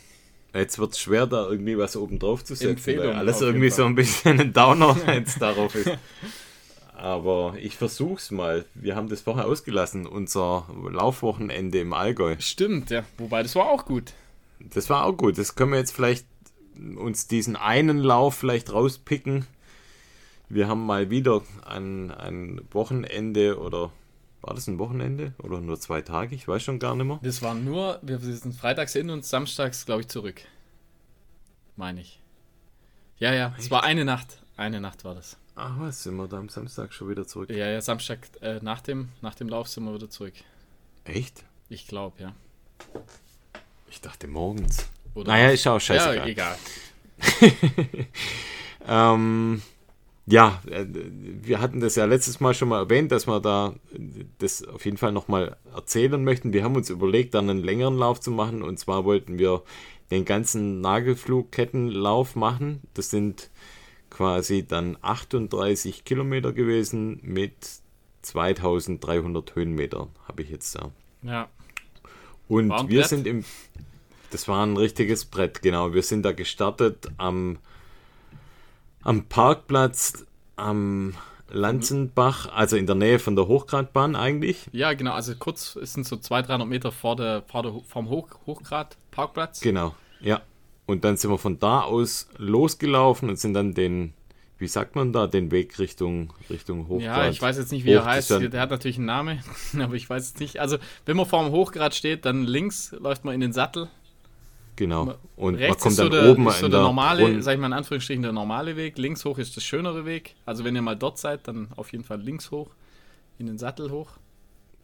Jetzt wird es schwer, da irgendwie was oben drauf zu setzen, Empfehlung weil alles irgendwie so ein bisschen ein Downer jetzt darauf ist. Aber ich versuch's mal. Wir haben das vorher ausgelassen, unser Laufwochenende im Allgäu. Stimmt, ja. Wobei, das war auch gut. Das war auch gut. Das können wir jetzt vielleicht uns diesen einen Lauf vielleicht rauspicken. Wir haben mal wieder ein, ein Wochenende oder war das ein Wochenende oder nur zwei Tage? Ich weiß schon gar nicht mehr. Das waren nur, wir sind freitags hin und samstags, glaube ich, zurück. Meine ich. Ja, ja, Echt? es war eine Nacht. Eine Nacht war das. Ach was, sind wir da am Samstag schon wieder zurück? Ja, ja, Samstag äh, nach, dem, nach dem Lauf sind wir wieder zurück. Echt? Ich glaube, ja. Ich dachte morgens. Oder naja, ist auch scheiße. Ja, egal. ähm, ja, äh, wir hatten das ja letztes Mal schon mal erwähnt, dass wir da das auf jeden Fall nochmal erzählen möchten. Wir haben uns überlegt, dann einen längeren Lauf zu machen. Und zwar wollten wir den ganzen Nagelflugkettenlauf machen. Das sind quasi dann 38 Kilometer gewesen mit 2300 Höhenmeter, habe ich jetzt da. Ja. Und wir Brett? sind im. Das war ein richtiges Brett, genau. Wir sind da gestartet am am Parkplatz am Lanzenbach, also in der Nähe von der Hochgradbahn eigentlich. Ja, genau, also kurz, es sind so 200, 300 Meter vor der, vor der vom Hoch, Hochgrad-Parkplatz. Genau, ja. Und dann sind wir von da aus losgelaufen und sind dann den, wie sagt man da, den Weg Richtung, Richtung Hochgrad. Ja, ich weiß jetzt nicht, wie er heißt. Der hat natürlich einen Namen, aber ich weiß es nicht. Also, wenn man vor dem Hochgrad steht, dann links läuft man in den Sattel Genau. Und Rechts man kommt dann der, oben ist so der normale, Brunnen. sag ich mal in Anführungsstrichen, der normale Weg. Links hoch ist das schönere Weg. Also wenn ihr mal dort seid, dann auf jeden Fall links hoch, in den Sattel hoch.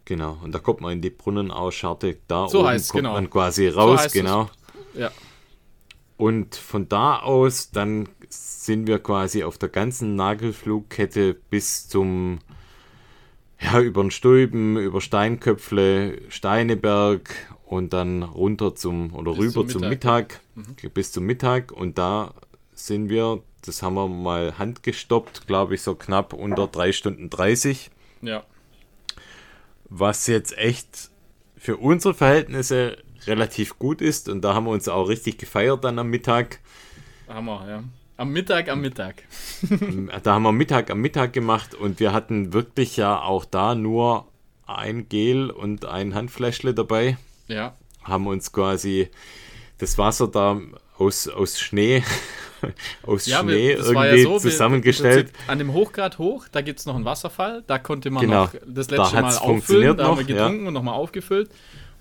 Genau, und da kommt man in die Brunnenausscharte. Da so oben heißt, kommt genau. man quasi raus, so genau. Es. Ja. Und von da aus, dann sind wir quasi auf der ganzen Nagelflugkette bis zum, ja, über den Stulben, über Steinköpfle, Steineberg und dann runter zum oder bis rüber zum Mittag, zum Mittag mhm. bis zum Mittag und da sind wir, das haben wir mal handgestoppt, glaube ich, so knapp unter 3 Stunden 30. Ja. Was jetzt echt für unsere Verhältnisse relativ gut ist und da haben wir uns auch richtig gefeiert dann am Mittag. Hammer, ja. Am Mittag, am Mittag. da haben wir Mittag am Mittag gemacht und wir hatten wirklich ja auch da nur ein Gel und ein Handfläschle dabei. Ja. Haben uns quasi das Wasser da aus, aus Schnee, aus ja, Schnee irgendwie ja so, zusammengestellt. Wir, an dem Hochgrad hoch, da gibt es noch einen Wasserfall, da konnte man genau, noch das letzte Mal auffüllen, da noch, haben wir getrunken ja. und nochmal aufgefüllt.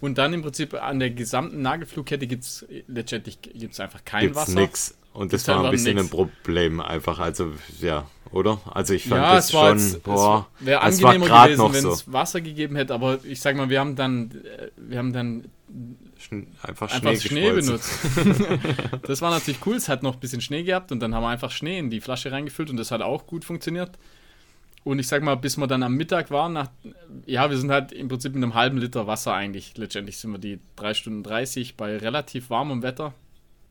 Und dann im Prinzip an der gesamten Nagelflugkette gibt es letztendlich gibt's einfach kein gibt's Wasser. Nix. Und das war ein bisschen nix. ein Problem einfach. Also, ja, oder? Also ich fand ja, das schon, jetzt, boah, es wäre angenehmer gewesen, wenn es so. Wasser gegeben hätte, aber ich sag mal, wir haben dann, äh, wir haben dann einfach Schnee, einfach Schnee benutzt. das war natürlich cool. Es hat noch ein bisschen Schnee gehabt und dann haben wir einfach Schnee in die Flasche reingefüllt und das hat auch gut funktioniert. Und ich sag mal, bis wir dann am Mittag waren, nach, ja, wir sind halt im Prinzip mit einem halben Liter Wasser eigentlich. Letztendlich sind wir die 3 Stunden 30 bei relativ warmem Wetter.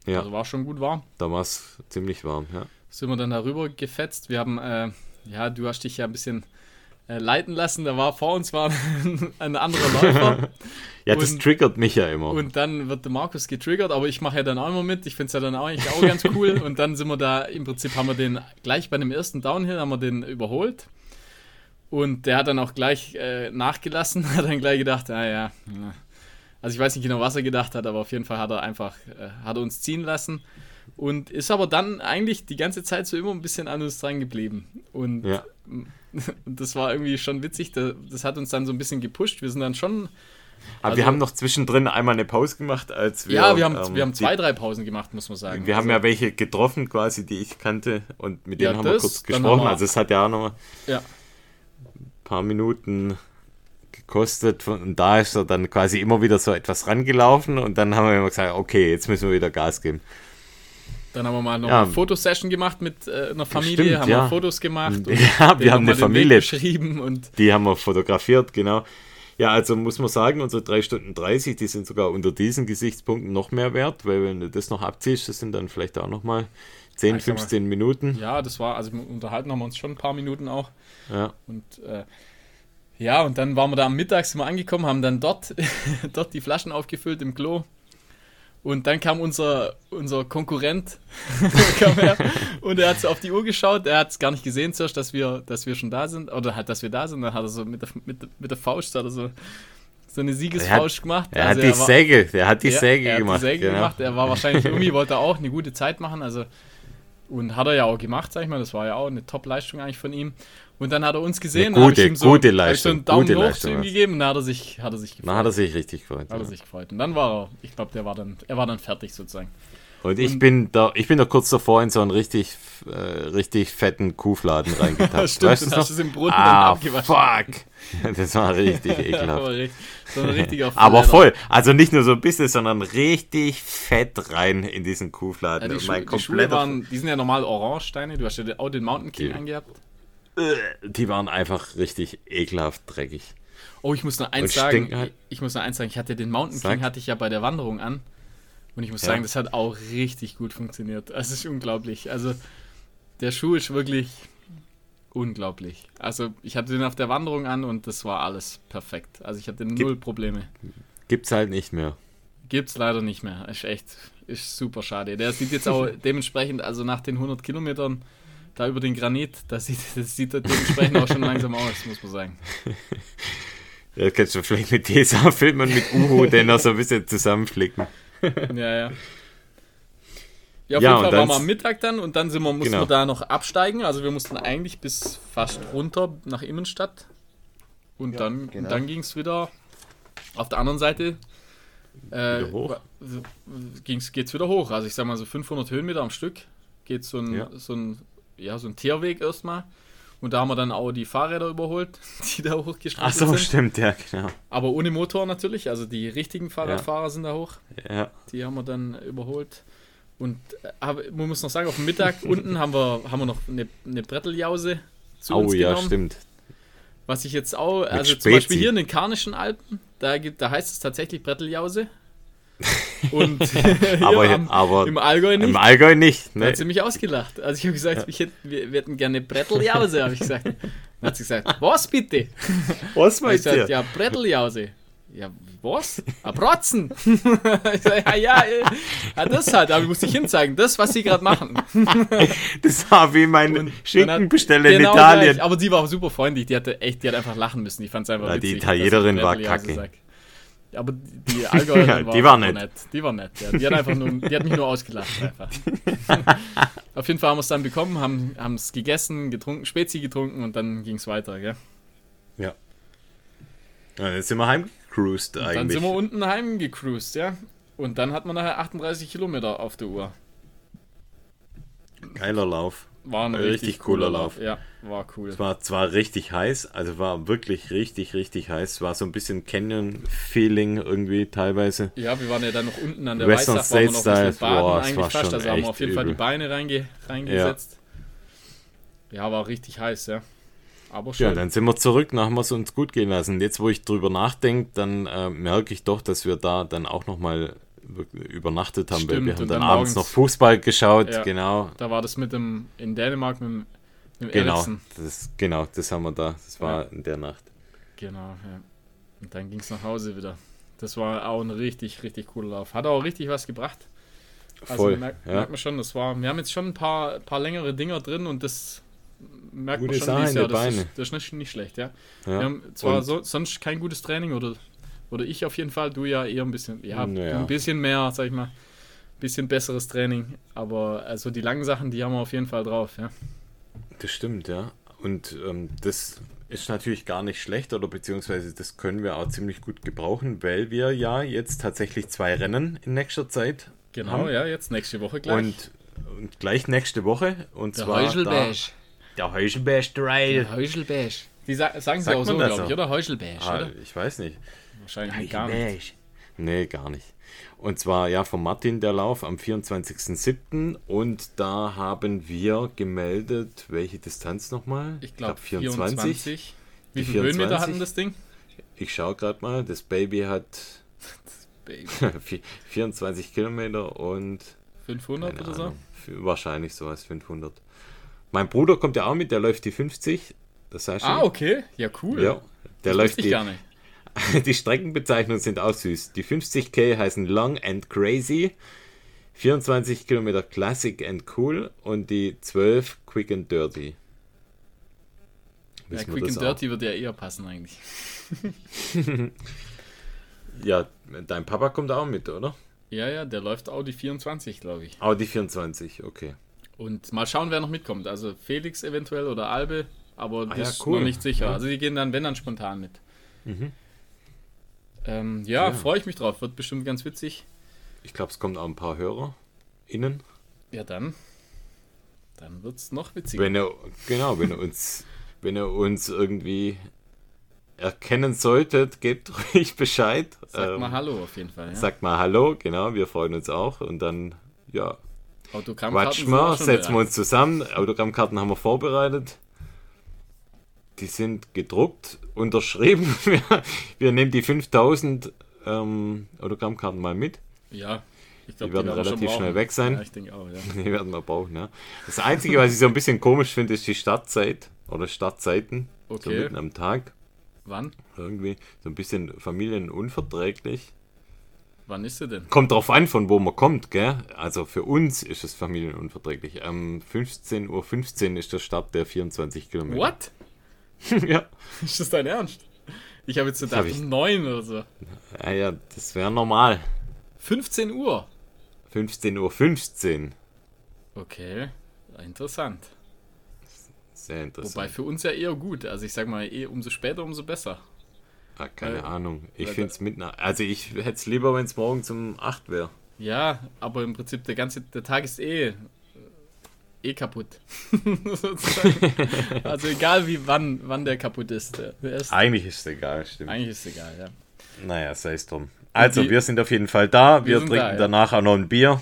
Ja. Also war schon gut warm. Da war es ziemlich warm, ja. Sind wir dann darüber gefetzt. Wir haben, äh, ja, du hast dich ja ein bisschen äh, leiten lassen. Da war vor uns war ein anderer Läufer. ja, das und, triggert mich ja immer. Und dann wird der Markus getriggert, aber ich mache ja dann auch immer mit. Ich finde es ja dann auch, eigentlich auch ganz cool. und dann sind wir da, im Prinzip haben wir den gleich bei dem ersten Downhill haben wir den überholt. Und der hat dann auch gleich äh, nachgelassen, hat dann gleich gedacht, ah ja, also ich weiß nicht genau, was er gedacht hat, aber auf jeden Fall hat er einfach, äh, hat er uns ziehen lassen und ist aber dann eigentlich die ganze Zeit so immer ein bisschen an uns dran geblieben. Und ja. das war irgendwie schon witzig, das hat uns dann so ein bisschen gepusht. Wir sind dann schon. Aber also, wir haben noch zwischendrin einmal eine Pause gemacht, als wir. Ja, wir haben, ähm, wir haben zwei, die, drei Pausen gemacht, muss man sagen. Wir also, haben ja welche getroffen, quasi, die ich kannte, und mit denen ja, haben das, wir kurz gesprochen. Wir, also, es hat ja auch noch ja. ein paar Minuten gekostet. Und da ist er dann quasi immer wieder so etwas rangelaufen und dann haben wir immer gesagt, okay, jetzt müssen wir wieder Gas geben. Dann haben wir mal noch ja. eine Fotosession gemacht mit äh, einer Familie, Stimmt, haben ja. wir Fotos gemacht. ja, wir haben eine Familie geschrieben und die haben wir fotografiert, genau. Ja, also muss man sagen, unsere 3 Stunden 30, die sind sogar unter diesen Gesichtspunkten noch mehr wert, weil wenn du das noch abziehst, das sind dann vielleicht auch noch mal 10, 15 mal, Minuten. Ja, das war, also unterhalten haben wir uns schon ein paar Minuten auch. Ja. Und äh, ja, und dann waren wir da am Mittag, sind wir angekommen, haben dann dort, dort die Flaschen aufgefüllt im Klo. Und dann kam unser, unser Konkurrent kam her, und er hat so auf die Uhr geschaut. Er hat es gar nicht gesehen zuerst, dass wir, dass wir schon da sind. Oder halt, dass wir da sind. Dann hat er so mit der, mit, mit der Faust hat er so, so eine Siegesfaust gemacht. Er also hat die er war, Säge, er hat die ja, Säge er gemacht. Hat die Säge genau. gemacht. Er war wahrscheinlich irgendwie, wollte auch eine gute Zeit machen. Also, und hat er ja auch gemacht, sag ich mal. Das war ja auch eine Top-Leistung eigentlich von ihm. Und dann hat er uns gesehen. Eine gute, so, gute Leistung. so einen Daumen gute hoch Leistung, zu ihm gegeben und dann hat er sich, hat er sich gefreut. Dann hat er sich richtig gefreut. Hat ja. er sich gefreut. Und dann war er, ich glaube, der war dann, er war dann fertig sozusagen. Und ich und, bin da, ich bin da kurz davor in so einen richtig, äh, richtig fetten Kuhfladen reingetappt. Stimmt, weißt du hast es im Brunnen ah, abgewaschen. fuck! Das war richtig ekelhaft. so Aber voll. Also nicht nur so ein bisschen, sondern richtig fett rein in diesen Kuhfladen. Ja, die, Schu die waren, die sind ja normal Orange-Steine. Du hast ja auch den Mountain King angehabt. Die waren einfach richtig ekelhaft dreckig. Oh, ich muss noch eins sagen. Halt. Ich muss noch eins sagen. Ich hatte den Mountain. King hatte ich ja bei der Wanderung an. Und ich muss ja. sagen, das hat auch richtig gut funktioniert. Das ist unglaublich. Also, der Schuh ist wirklich unglaublich. Also, ich hatte den auf der Wanderung an und das war alles perfekt. Also, ich hatte null Gibt, Probleme. Gibt's halt nicht mehr. Gibt's leider nicht mehr. Ist echt, ist super schade. Der sieht jetzt auch dementsprechend, also nach den 100 Kilometern, da über den Granit, das sieht, das sieht dementsprechend auch schon langsam aus, muss man sagen. Ja, kannst du vielleicht mit DSA filmen und mit Uhu den noch so ein bisschen zusammenflicken. ja, ja. Ja, auf ja, jeden Fall waren wir am Mittag dann und dann sind wir, mussten genau. wir da noch absteigen. Also wir mussten eigentlich bis fast runter nach Immenstadt. Und ja, dann, genau. dann ging es wieder auf der anderen Seite. Äh, geht es wieder hoch. Also ich sag mal so 500 Höhenmeter am Stück geht so ein, ja. so ein ja, so ein Tierweg erstmal. Und da haben wir dann auch die Fahrräder überholt, die da hochgeschritten sind. Ach so, stimmt, ja, genau. Aber ohne Motor natürlich, also die richtigen Fahrradfahrer ja. sind da hoch. Ja. Die haben wir dann überholt. Und äh, man muss noch sagen, auf dem Mittag unten haben wir, haben wir noch eine, eine Bretteljause zu oh, uns genommen. Oh ja, stimmt. Was ich jetzt auch, also Mit zum Spezi. Beispiel hier in den Karnischen Alpen, da, gibt, da heißt es tatsächlich Bretteljause. Und aber, am, aber, im Allgäu nicht. Im Allgäu nicht. Ne? Da hat sie mich ausgelacht. Also ich habe gesagt, ja. ich hätte, wir, wir, hätten gerne Bretteljause, habe ich gesagt. Dann hat sie gesagt, was bitte? Was meinst du? Ja, Bretteljause. Ja, was? A Brotzen. ich sag, ja, ja, ja, das halt, aber ich muss dich hinzeigen, das, was sie gerade machen. das war wie mein Schinkenbesteller genau in Italien. Gleich, aber sie war super freundlich, die hatte echt, die hat einfach lachen müssen. Ich fand es einfach ja, witzig. Die Italienerin war kacke. Sagt aber die Allgäuerin ja, war, war nett. nett. Die war nett. Ja. Die hat einfach nur, die hat mich nur ausgelacht einfach. Auf jeden Fall haben wir es dann bekommen, haben es gegessen, getrunken, Spezi getrunken und dann ging es weiter, gell? Ja. ja. Jetzt sind wir heimgecruised eigentlich. Dann sind wir unten heimgecruised, ja. Und dann hat man nachher 38 Kilometer auf der Uhr. Geiler Lauf. War ein richtig, richtig cooler Lauf. Lauf. Ja, war cool. Es war zwar richtig heiß, also war wirklich richtig, richtig heiß. Es war so ein bisschen Canyon-Feeling irgendwie teilweise. Ja, wir waren ja dann noch unten an der Western Weißach, State waren wir noch Style, boah, eigentlich fast. Also haben wir auf jeden übel. Fall die Beine reinge reingesetzt. Ja. ja, war richtig heiß, ja. Aber schön. Ja, dann sind wir zurück, dann haben wir es uns gut gehen lassen. Jetzt, wo ich drüber nachdenke, dann äh, merke ich doch, dass wir da dann auch nochmal übernachtet haben, Stimmt, weil wir haben dann, dann abends noch Fußball geschaut, ja, genau. Da war das mit dem, in Dänemark mit dem, mit dem genau, das, genau, das haben wir da, das war ja. in der Nacht. Genau, ja. Und dann ging es nach Hause wieder. Das war auch ein richtig, richtig cooler Lauf. Hat auch richtig was gebracht. Also Voll, merkt, ja. merkt man schon, das war, wir haben jetzt schon ein paar, paar längere Dinger drin und das merkt Gute man schon dieses Jahr. Das ist, das ist nicht, nicht schlecht, ja. ja. Wir haben zwar so, sonst kein gutes Training oder oder ich auf jeden Fall, du ja eher ein bisschen, ja, naja. ein bisschen mehr, sag ich mal, ein bisschen besseres Training. Aber also die langen Sachen, die haben wir auf jeden Fall drauf, ja. Das stimmt, ja. Und ähm, das ist natürlich gar nicht schlecht oder beziehungsweise das können wir auch ziemlich gut gebrauchen, weil wir ja jetzt tatsächlich zwei Rennen in nächster Zeit Genau, haben. ja, jetzt nächste Woche gleich. Und, und gleich nächste Woche. Und der zwar Heuschelbesch. Der Heuschelbesch Trail. Der Heuschelbesch. Die sa sagen sie auch so, glaube ich, oder? Heuschelbesch, ah, oder? Ich weiß nicht. Wahrscheinlich gar nicht. Nee, gar nicht. Und zwar ja von Martin der Lauf am 24.07. Und da haben wir gemeldet, welche Distanz nochmal? Ich glaube glaub 24. 24. Wie viele Höhenmeter hatten das Ding? Ich schaue gerade mal, das Baby hat das Baby. 24 Kilometer und 500 oder so? Wahrscheinlich so als 500. Mein Bruder kommt ja auch mit, der läuft die 50. Das heißt ah, okay. Ja, cool. Ja, der das läuft die, gar nicht. Die Streckenbezeichnungen sind auch süß. Die 50k heißen Long and Crazy, 24 Kilometer Classic and Cool und die 12 Quick and Dirty. Ja, Quick and Dirty würde ja eher passen eigentlich. ja, dein Papa kommt auch mit, oder? Ja, ja, der läuft Audi 24, glaube ich. Audi 24, okay. Und mal schauen, wer noch mitkommt. Also Felix eventuell oder Albe, aber ah, das ja, ist cool. noch nicht sicher. Also die gehen dann, wenn dann spontan mit. Mhm. Ähm, ja, ja. freue ich mich drauf. Wird bestimmt ganz witzig. Ich glaube, es kommen auch ein paar Hörer innen. Ja, dann. Dann wird es noch witziger. Wenn er, genau, wenn er uns, wenn er uns irgendwie erkennen solltet, gebt ruhig Bescheid. Sagt ähm, mal Hallo auf jeden Fall. Ja? Sagt mal Hallo, genau, wir freuen uns auch. Und dann, ja, quatschen wir, setzen wir uns zusammen. Autogrammkarten haben wir vorbereitet die sind gedruckt, unterschrieben. wir, wir nehmen die 5000 ähm, Autogrammkarten mal mit. Ja, ich glaube, die werden, die werden relativ schnell weg sein. Ja, ich denke auch, ja. Die werden wir brauchen, ja. Das Einzige, was ich so ein bisschen komisch finde, ist die Startzeit oder Startzeiten. Okay. So mitten am Tag. Wann? Irgendwie so ein bisschen familienunverträglich. Wann ist sie denn? Kommt drauf an, von wo man kommt, gell? Also für uns ist es familienunverträglich. Am 15.15 Uhr 15 ist der Start der 24 Kilometer. What? ja. Ist das dein Ernst? Ich habe jetzt gedacht, um 9 oder so. Ja, ja, das wäre normal. 15 Uhr? 15 Uhr 15. Okay, interessant. Sehr interessant. Wobei für uns ja eher gut. Also ich sag mal, eh, umso später, umso besser. Ah, keine weil, Ahnung. Ich finde es mit. Also ich hätte es lieber, wenn es morgen um 8 wäre. Ja, aber im Prinzip der ganze der Tag ist eh eh kaputt. also egal wie wann, wann der kaputt ist. Der ist eigentlich ist es egal, stimmt. Eigentlich ist es egal, ja. Naja, sei es drum. Also, die, wir sind auf jeden Fall da. Wir, wir trinken da, ja. danach auch noch ein Bier.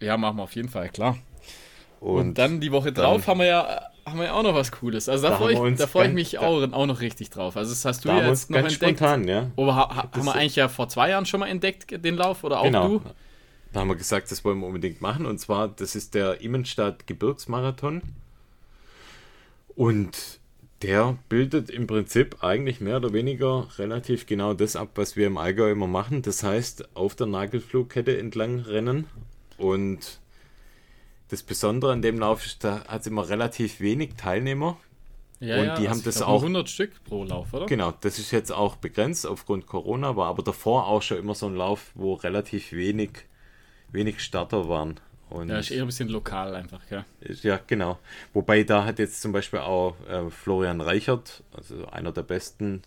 Ja, machen wir auf jeden Fall, klar. Und, Und dann die Woche drauf haben wir ja haben wir ja auch noch was Cooles. Also da, da freue ich, freu ich, mich auch, auch, noch richtig drauf. Also das hast du ja jetzt noch entdeckt. Spontan, ja. Oder ha, haben wir eigentlich ja vor zwei Jahren schon mal entdeckt, den Lauf? Oder auch genau. du? Da haben wir gesagt, das wollen wir unbedingt machen. Und zwar, das ist der Immenstadt Gebirgsmarathon. Und der bildet im Prinzip eigentlich mehr oder weniger relativ genau das ab, was wir im Allgäu immer machen. Das heißt, auf der Nagelflugkette entlang rennen. Und das Besondere an dem Lauf ist, da hat es immer relativ wenig Teilnehmer. Ja, und ja, die also haben das auch 100 Stück pro Lauf, oder? Genau, das ist jetzt auch begrenzt aufgrund Corona, war aber davor auch schon immer so ein Lauf, wo relativ wenig wenig Starter waren. Und ja, ist eher ein bisschen lokal einfach, ja. Ja, genau. Wobei da hat jetzt zum Beispiel auch äh, Florian Reichert, also einer der besten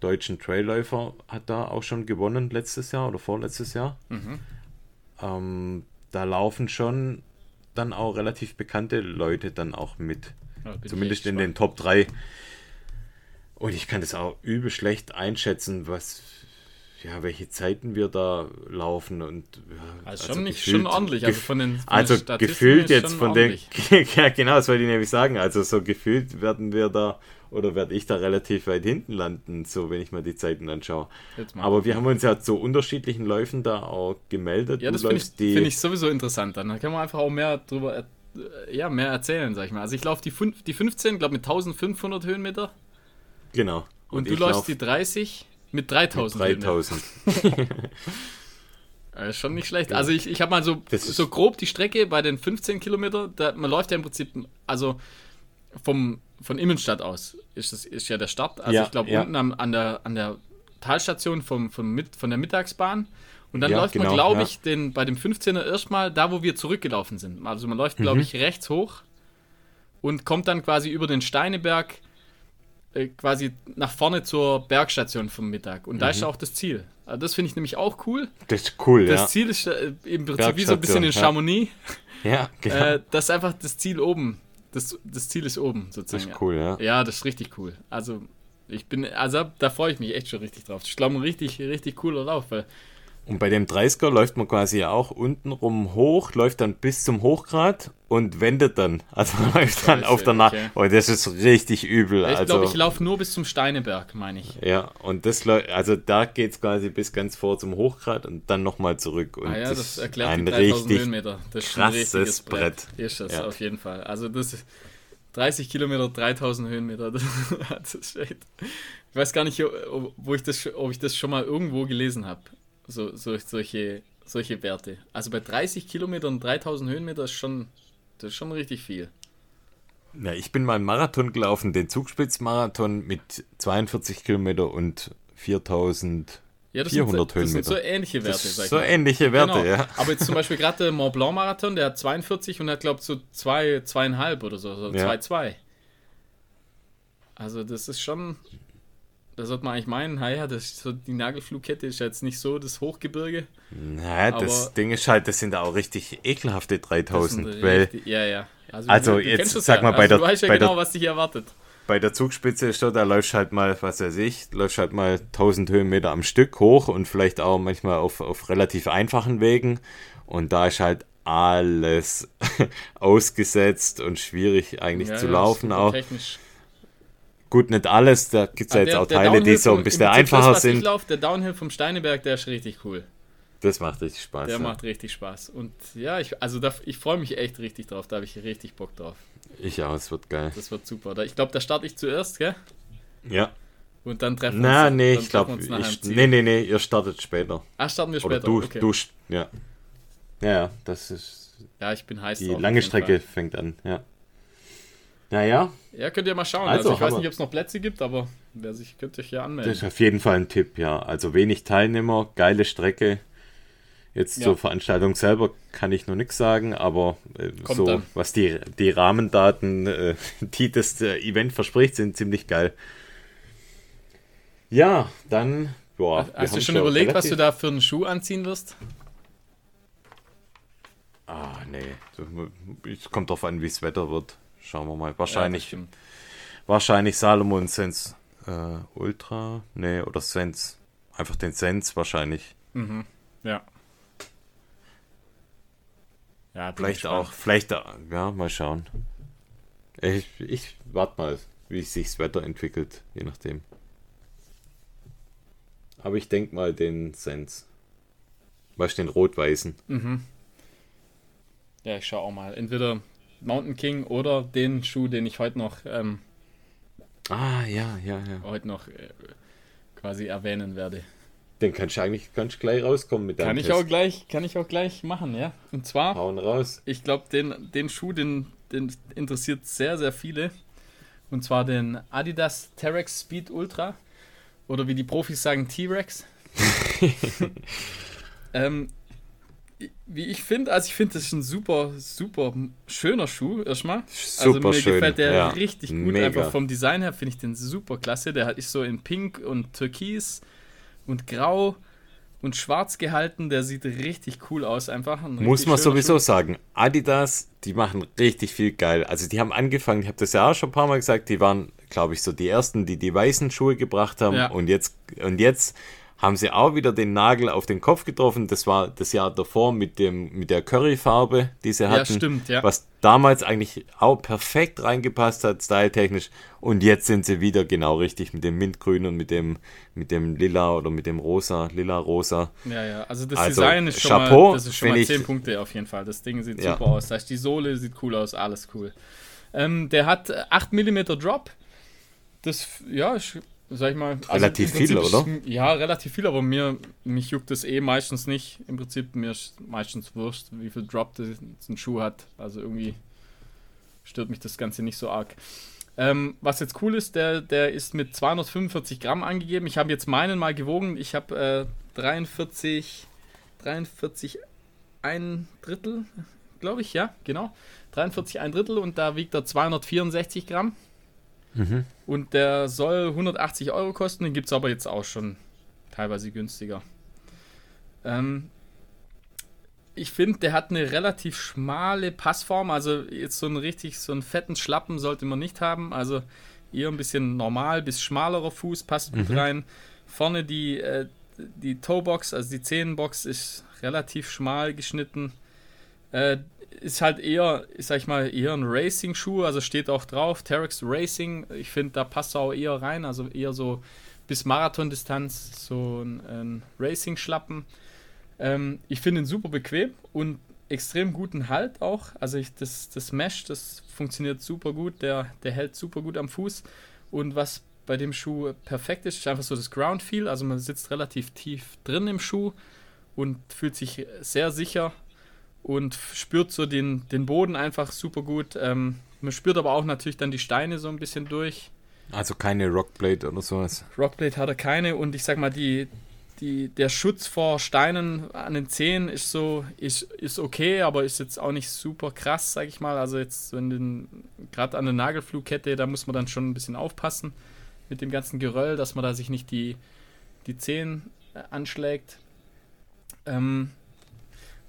deutschen Trailläufer, hat da auch schon gewonnen letztes Jahr oder vorletztes Jahr. Mhm. Ähm, da laufen schon dann auch relativ bekannte Leute dann auch mit. Ja, Zumindest in den Top 3. Und ich kann das auch übel schlecht einschätzen, was ja, welche Zeiten wir da laufen und ja, also, also schon nicht gefühlt, schon ordentlich, also von den, von also den gefühlt jetzt von den ja genau, das wollte ich nämlich sagen, also so gefühlt werden wir da oder werde ich da relativ weit hinten landen, so wenn ich mal die Zeiten anschaue. Aber wir haben uns ja zu unterschiedlichen Läufen da auch gemeldet. Ja, das finde ich, find ich sowieso interessant. Dann kann man einfach auch mehr drüber äh, ja, mehr erzählen, sag ich mal. Also ich laufe die, die 15, glaube mit 1500 Höhenmeter. Genau. Und, und du läufst die 30 mit 3000. Mit 3000. ist schon nicht schlecht. Also ich, ich habe mal so, so grob die Strecke bei den 15 Kilometern, da, man läuft ja im Prinzip, also vom, von Immenstadt aus ist, das, ist ja der Start. Also ja, ich glaube ja. unten am, an, der, an der Talstation vom, vom mit, von der Mittagsbahn. Und dann ja, läuft genau, man, glaube ich, den, bei dem 15er erstmal da, wo wir zurückgelaufen sind. Also man läuft, glaube mhm. ich, rechts hoch und kommt dann quasi über den Steineberg äh, quasi nach vorne zur Bergstation vom Mittag. Und mhm. da ist auch das Ziel. Also das finde ich nämlich auch cool. Das ist cool, das ja. Das Ziel ist äh, im Prinzip wie so ein bisschen in Chamonix. Ja, genau. Äh, das ist einfach das Ziel oben. Das, das Ziel ist oben, sozusagen. Das ist cool, ja. Ja, das ist richtig cool. Also, ich bin, also da freue ich mich echt schon richtig drauf. Ich glaube, ein richtig, richtig cooler Lauf, weil und bei dem 30er läuft man quasi auch unten rum hoch, läuft dann bis zum Hochgrad und wendet dann. Also man läuft dann auf der Nacht. Okay. Oh, das ist richtig übel. Ich also, glaube, ich laufe nur bis zum Steineberg, meine ich. Ja, und das also da geht es quasi bis ganz vor zum Hochgrad und dann nochmal zurück. Und ah ja, das, das erklärt ein die 3000 Höhenmeter. Das ist ein richtiges Brett. Brett. Ist das, ja. auf jeden Fall. Also das ist 30 Kilometer, 3000 Höhenmeter. Das, ist echt. Ich weiß gar nicht, wo ich das, ob ich das schon mal irgendwo gelesen habe so, so, solche, solche Werte. Also bei 30 Kilometern 3000 Höhenmeter ist schon, das ist schon richtig viel. Ja, ich bin mal einen Marathon gelaufen, den Zugspitzmarathon mit 42 Kilometer und 4000 ja, das 400 sind, Höhenmeter. Das sind so ähnliche Werte, sag ich So ähnliche Werte, genau. ja. Aber jetzt zum Beispiel gerade der Mont Blanc Marathon, der hat 42 und hat, glaube ich, so 2, zwei, 2,5 oder so, so 2,2. Ja. Also das ist schon, da sollte man eigentlich meinen, naja, das so, die Nagelflugkette ist jetzt nicht so das Hochgebirge. Naja, das Ding ist halt, das sind auch richtig ekelhafte 3000. Weil, richtig, ja, ja. Also, also du, jetzt sag ja. mal bei also, der. Du weißt ja genau, der, was dich erwartet. Bei der Zugspitze ist da, da läufst halt mal, was weiß ich, läufst halt mal 1000 Höhenmeter am Stück hoch und vielleicht auch manchmal auf, auf relativ einfachen Wegen. Und da ist halt alles ausgesetzt und schwierig eigentlich ja, zu laufen auch. Technisch Gut, nicht alles, da gibt es ja jetzt der, auch Teile, die so ein bisschen einfacher das, sind. Lauf, der Downhill vom Steineberg, der ist richtig cool. Das macht richtig Spaß. Der ja. macht richtig Spaß. Und ja, ich, also da, ich freue mich echt richtig drauf. Da habe ich richtig Bock drauf. Ich auch, es wird geil. Das wird super. Ich glaube, da starte ich zuerst, gell? Ja. Und dann treffen wir uns. Nee, ich glaube, nee, nee, nee, ihr startet später. Ach, starten wir später. Oder du, okay. du, ja. Ja, das ist. Ja, ich bin heiß. Die lange Strecke Fall. fängt an, ja. Naja. Ja, könnt ihr mal schauen. Also, also ich weiß nicht, ob es noch Plätze gibt, aber wer sich, könnt euch ja anmelden. Das ist auf jeden Fall ein Tipp, ja. Also wenig Teilnehmer, geile Strecke. Jetzt ja. zur Veranstaltung selber kann ich noch nichts sagen, aber äh, so, dann. was die, die Rahmendaten, äh, die das äh, Event verspricht, sind ziemlich geil. Ja, dann. Boah, Hast du schon überlegt, was du da für einen Schuh anziehen wirst? Ah, nee. Es kommt darauf an, wie das Wetter wird. Schauen wir mal. Wahrscheinlich, ja, wahrscheinlich Salomon Sense äh, Ultra. Nee, oder Sense. Einfach den Sense wahrscheinlich. Mhm. Ja. Ja, vielleicht auch, vielleicht, ja, mal schauen. Ich, ich warte mal, wie sich das Wetter entwickelt, je nachdem. Aber ich denke mal den Sense. Weißt du, den rot-weißen. Mhm. Ja, ich schaue auch mal. Entweder Mountain King oder den Schuh, den ich heute noch. Ähm, ah, ja, ja, ja. Heute noch äh, quasi erwähnen werde. Den kannst du eigentlich kannst gleich rauskommen mit deinem kann ich Test. auch gleich Kann ich auch gleich machen, ja. Und zwar. Hauen raus. Ich glaube, den, den Schuh, den, den interessiert sehr, sehr viele. Und zwar den Adidas Terex Speed Ultra. Oder wie die Profis sagen, T-Rex. ähm, wie ich finde, also ich finde, das ist ein super, super schöner Schuh erstmal. Super also mir schön. gefällt der ja, richtig gut. Mega. Einfach vom Design her finde ich den super klasse. Der ist so in Pink und Türkis und Grau und schwarz gehalten. Der sieht richtig cool aus, einfach. Muss man sowieso Schuh. sagen. Adidas, die machen richtig viel geil. Also die haben angefangen, ich habe das ja auch schon ein paar Mal gesagt, die waren, glaube ich, so die ersten, die die weißen Schuhe gebracht haben. Ja. Und jetzt, und jetzt haben sie auch wieder den Nagel auf den Kopf getroffen. Das war das Jahr davor mit, dem, mit der Curryfarbe, die sie hatten. Ja, stimmt, ja. Was damals eigentlich auch perfekt reingepasst hat, styletechnisch. Und jetzt sind sie wieder genau richtig mit dem Mintgrün und mit dem, mit dem Lila oder mit dem Rosa, Lila-Rosa. Ja, ja, also das also, Design ist schon Chapeau, mal, das ist schon mal 10 Punkte auf jeden Fall. Das Ding sieht ja. super aus. Das heißt, die Sohle sieht cool aus, alles cool. Ähm, der hat 8 mm Drop. Das, ja, ich sag ich mal. Also relativ viel, oder? Ja, relativ viel, aber mir, mich juckt das eh meistens nicht. Im Prinzip, mir ist meistens wurscht, wie viel Drop das ein Schuh hat. Also irgendwie stört mich das Ganze nicht so arg. Ähm, was jetzt cool ist, der, der ist mit 245 Gramm angegeben. Ich habe jetzt meinen mal gewogen. Ich habe äh, 43, 43, ein Drittel, glaube ich, ja, genau. 43, ein Drittel und da wiegt er 264 Gramm. Mhm. Und der soll 180 Euro kosten, den gibt es aber jetzt auch schon teilweise günstiger. Ähm, ich finde, der hat eine relativ schmale Passform, also jetzt so einen richtig, so einen fetten Schlappen sollte man nicht haben, also eher ein bisschen normal bis schmalerer Fuß, passt gut mhm. rein. Vorne die, äh, die Toebox, also die Zehenbox ist relativ schmal geschnitten. Äh, ist halt eher, sag ich mal, eher ein Racing-Schuh, also steht auch drauf, Terex Racing. Ich finde, da passt auch eher rein, also eher so bis Marathondistanz, so ein, ein Racing-Schlappen. Ähm, ich finde ihn super bequem und extrem guten Halt auch. Also ich, das, das Mesh, das funktioniert super gut, der, der hält super gut am Fuß. Und was bei dem Schuh perfekt ist, ist einfach so das Ground Feel. Also man sitzt relativ tief drin im Schuh und fühlt sich sehr sicher und spürt so den, den Boden einfach super gut. Ähm, man spürt aber auch natürlich dann die Steine so ein bisschen durch. Also keine Rockblade oder sowas. Rockblade hat er keine und ich sag mal, die, die, der Schutz vor Steinen an den Zehen ist so, ist, ist okay, aber ist jetzt auch nicht super krass, sag ich mal. Also jetzt, wenn den, gerade an der Nagelflugkette, da muss man dann schon ein bisschen aufpassen mit dem ganzen Geröll, dass man da sich nicht die, die Zehen äh, anschlägt. Ähm,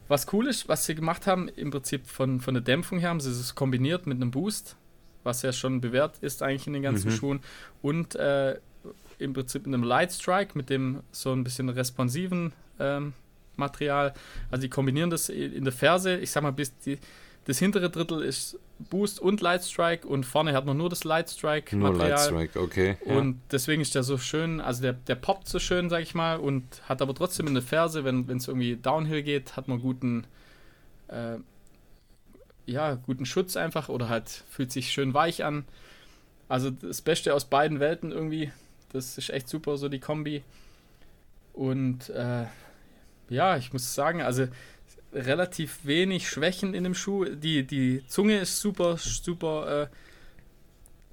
was cool ist, was sie gemacht haben, im Prinzip von, von der Dämpfung her, haben sie es kombiniert mit einem Boost, was ja schon bewährt ist eigentlich in den ganzen mhm. Schuhen. Und äh, im Prinzip mit einem Light Strike, mit dem so ein bisschen responsiven ähm, Material. Also die kombinieren das in der Ferse, ich sag mal, bis die, das hintere Drittel ist Boost und Light Strike und vorne hat man nur das Light Strike Material. Nur Light Strike, okay. Und ja. deswegen ist der so schön, also der, der poppt so schön, sag ich mal, und hat aber trotzdem in der Ferse, wenn es irgendwie Downhill geht, hat man guten, äh, ja, guten Schutz einfach oder halt fühlt sich schön weich an. Also das Beste aus beiden Welten irgendwie. Das ist echt super, so die Kombi. Und äh, ja, ich muss sagen, also relativ wenig Schwächen in dem Schuh. Die, die Zunge ist super, super,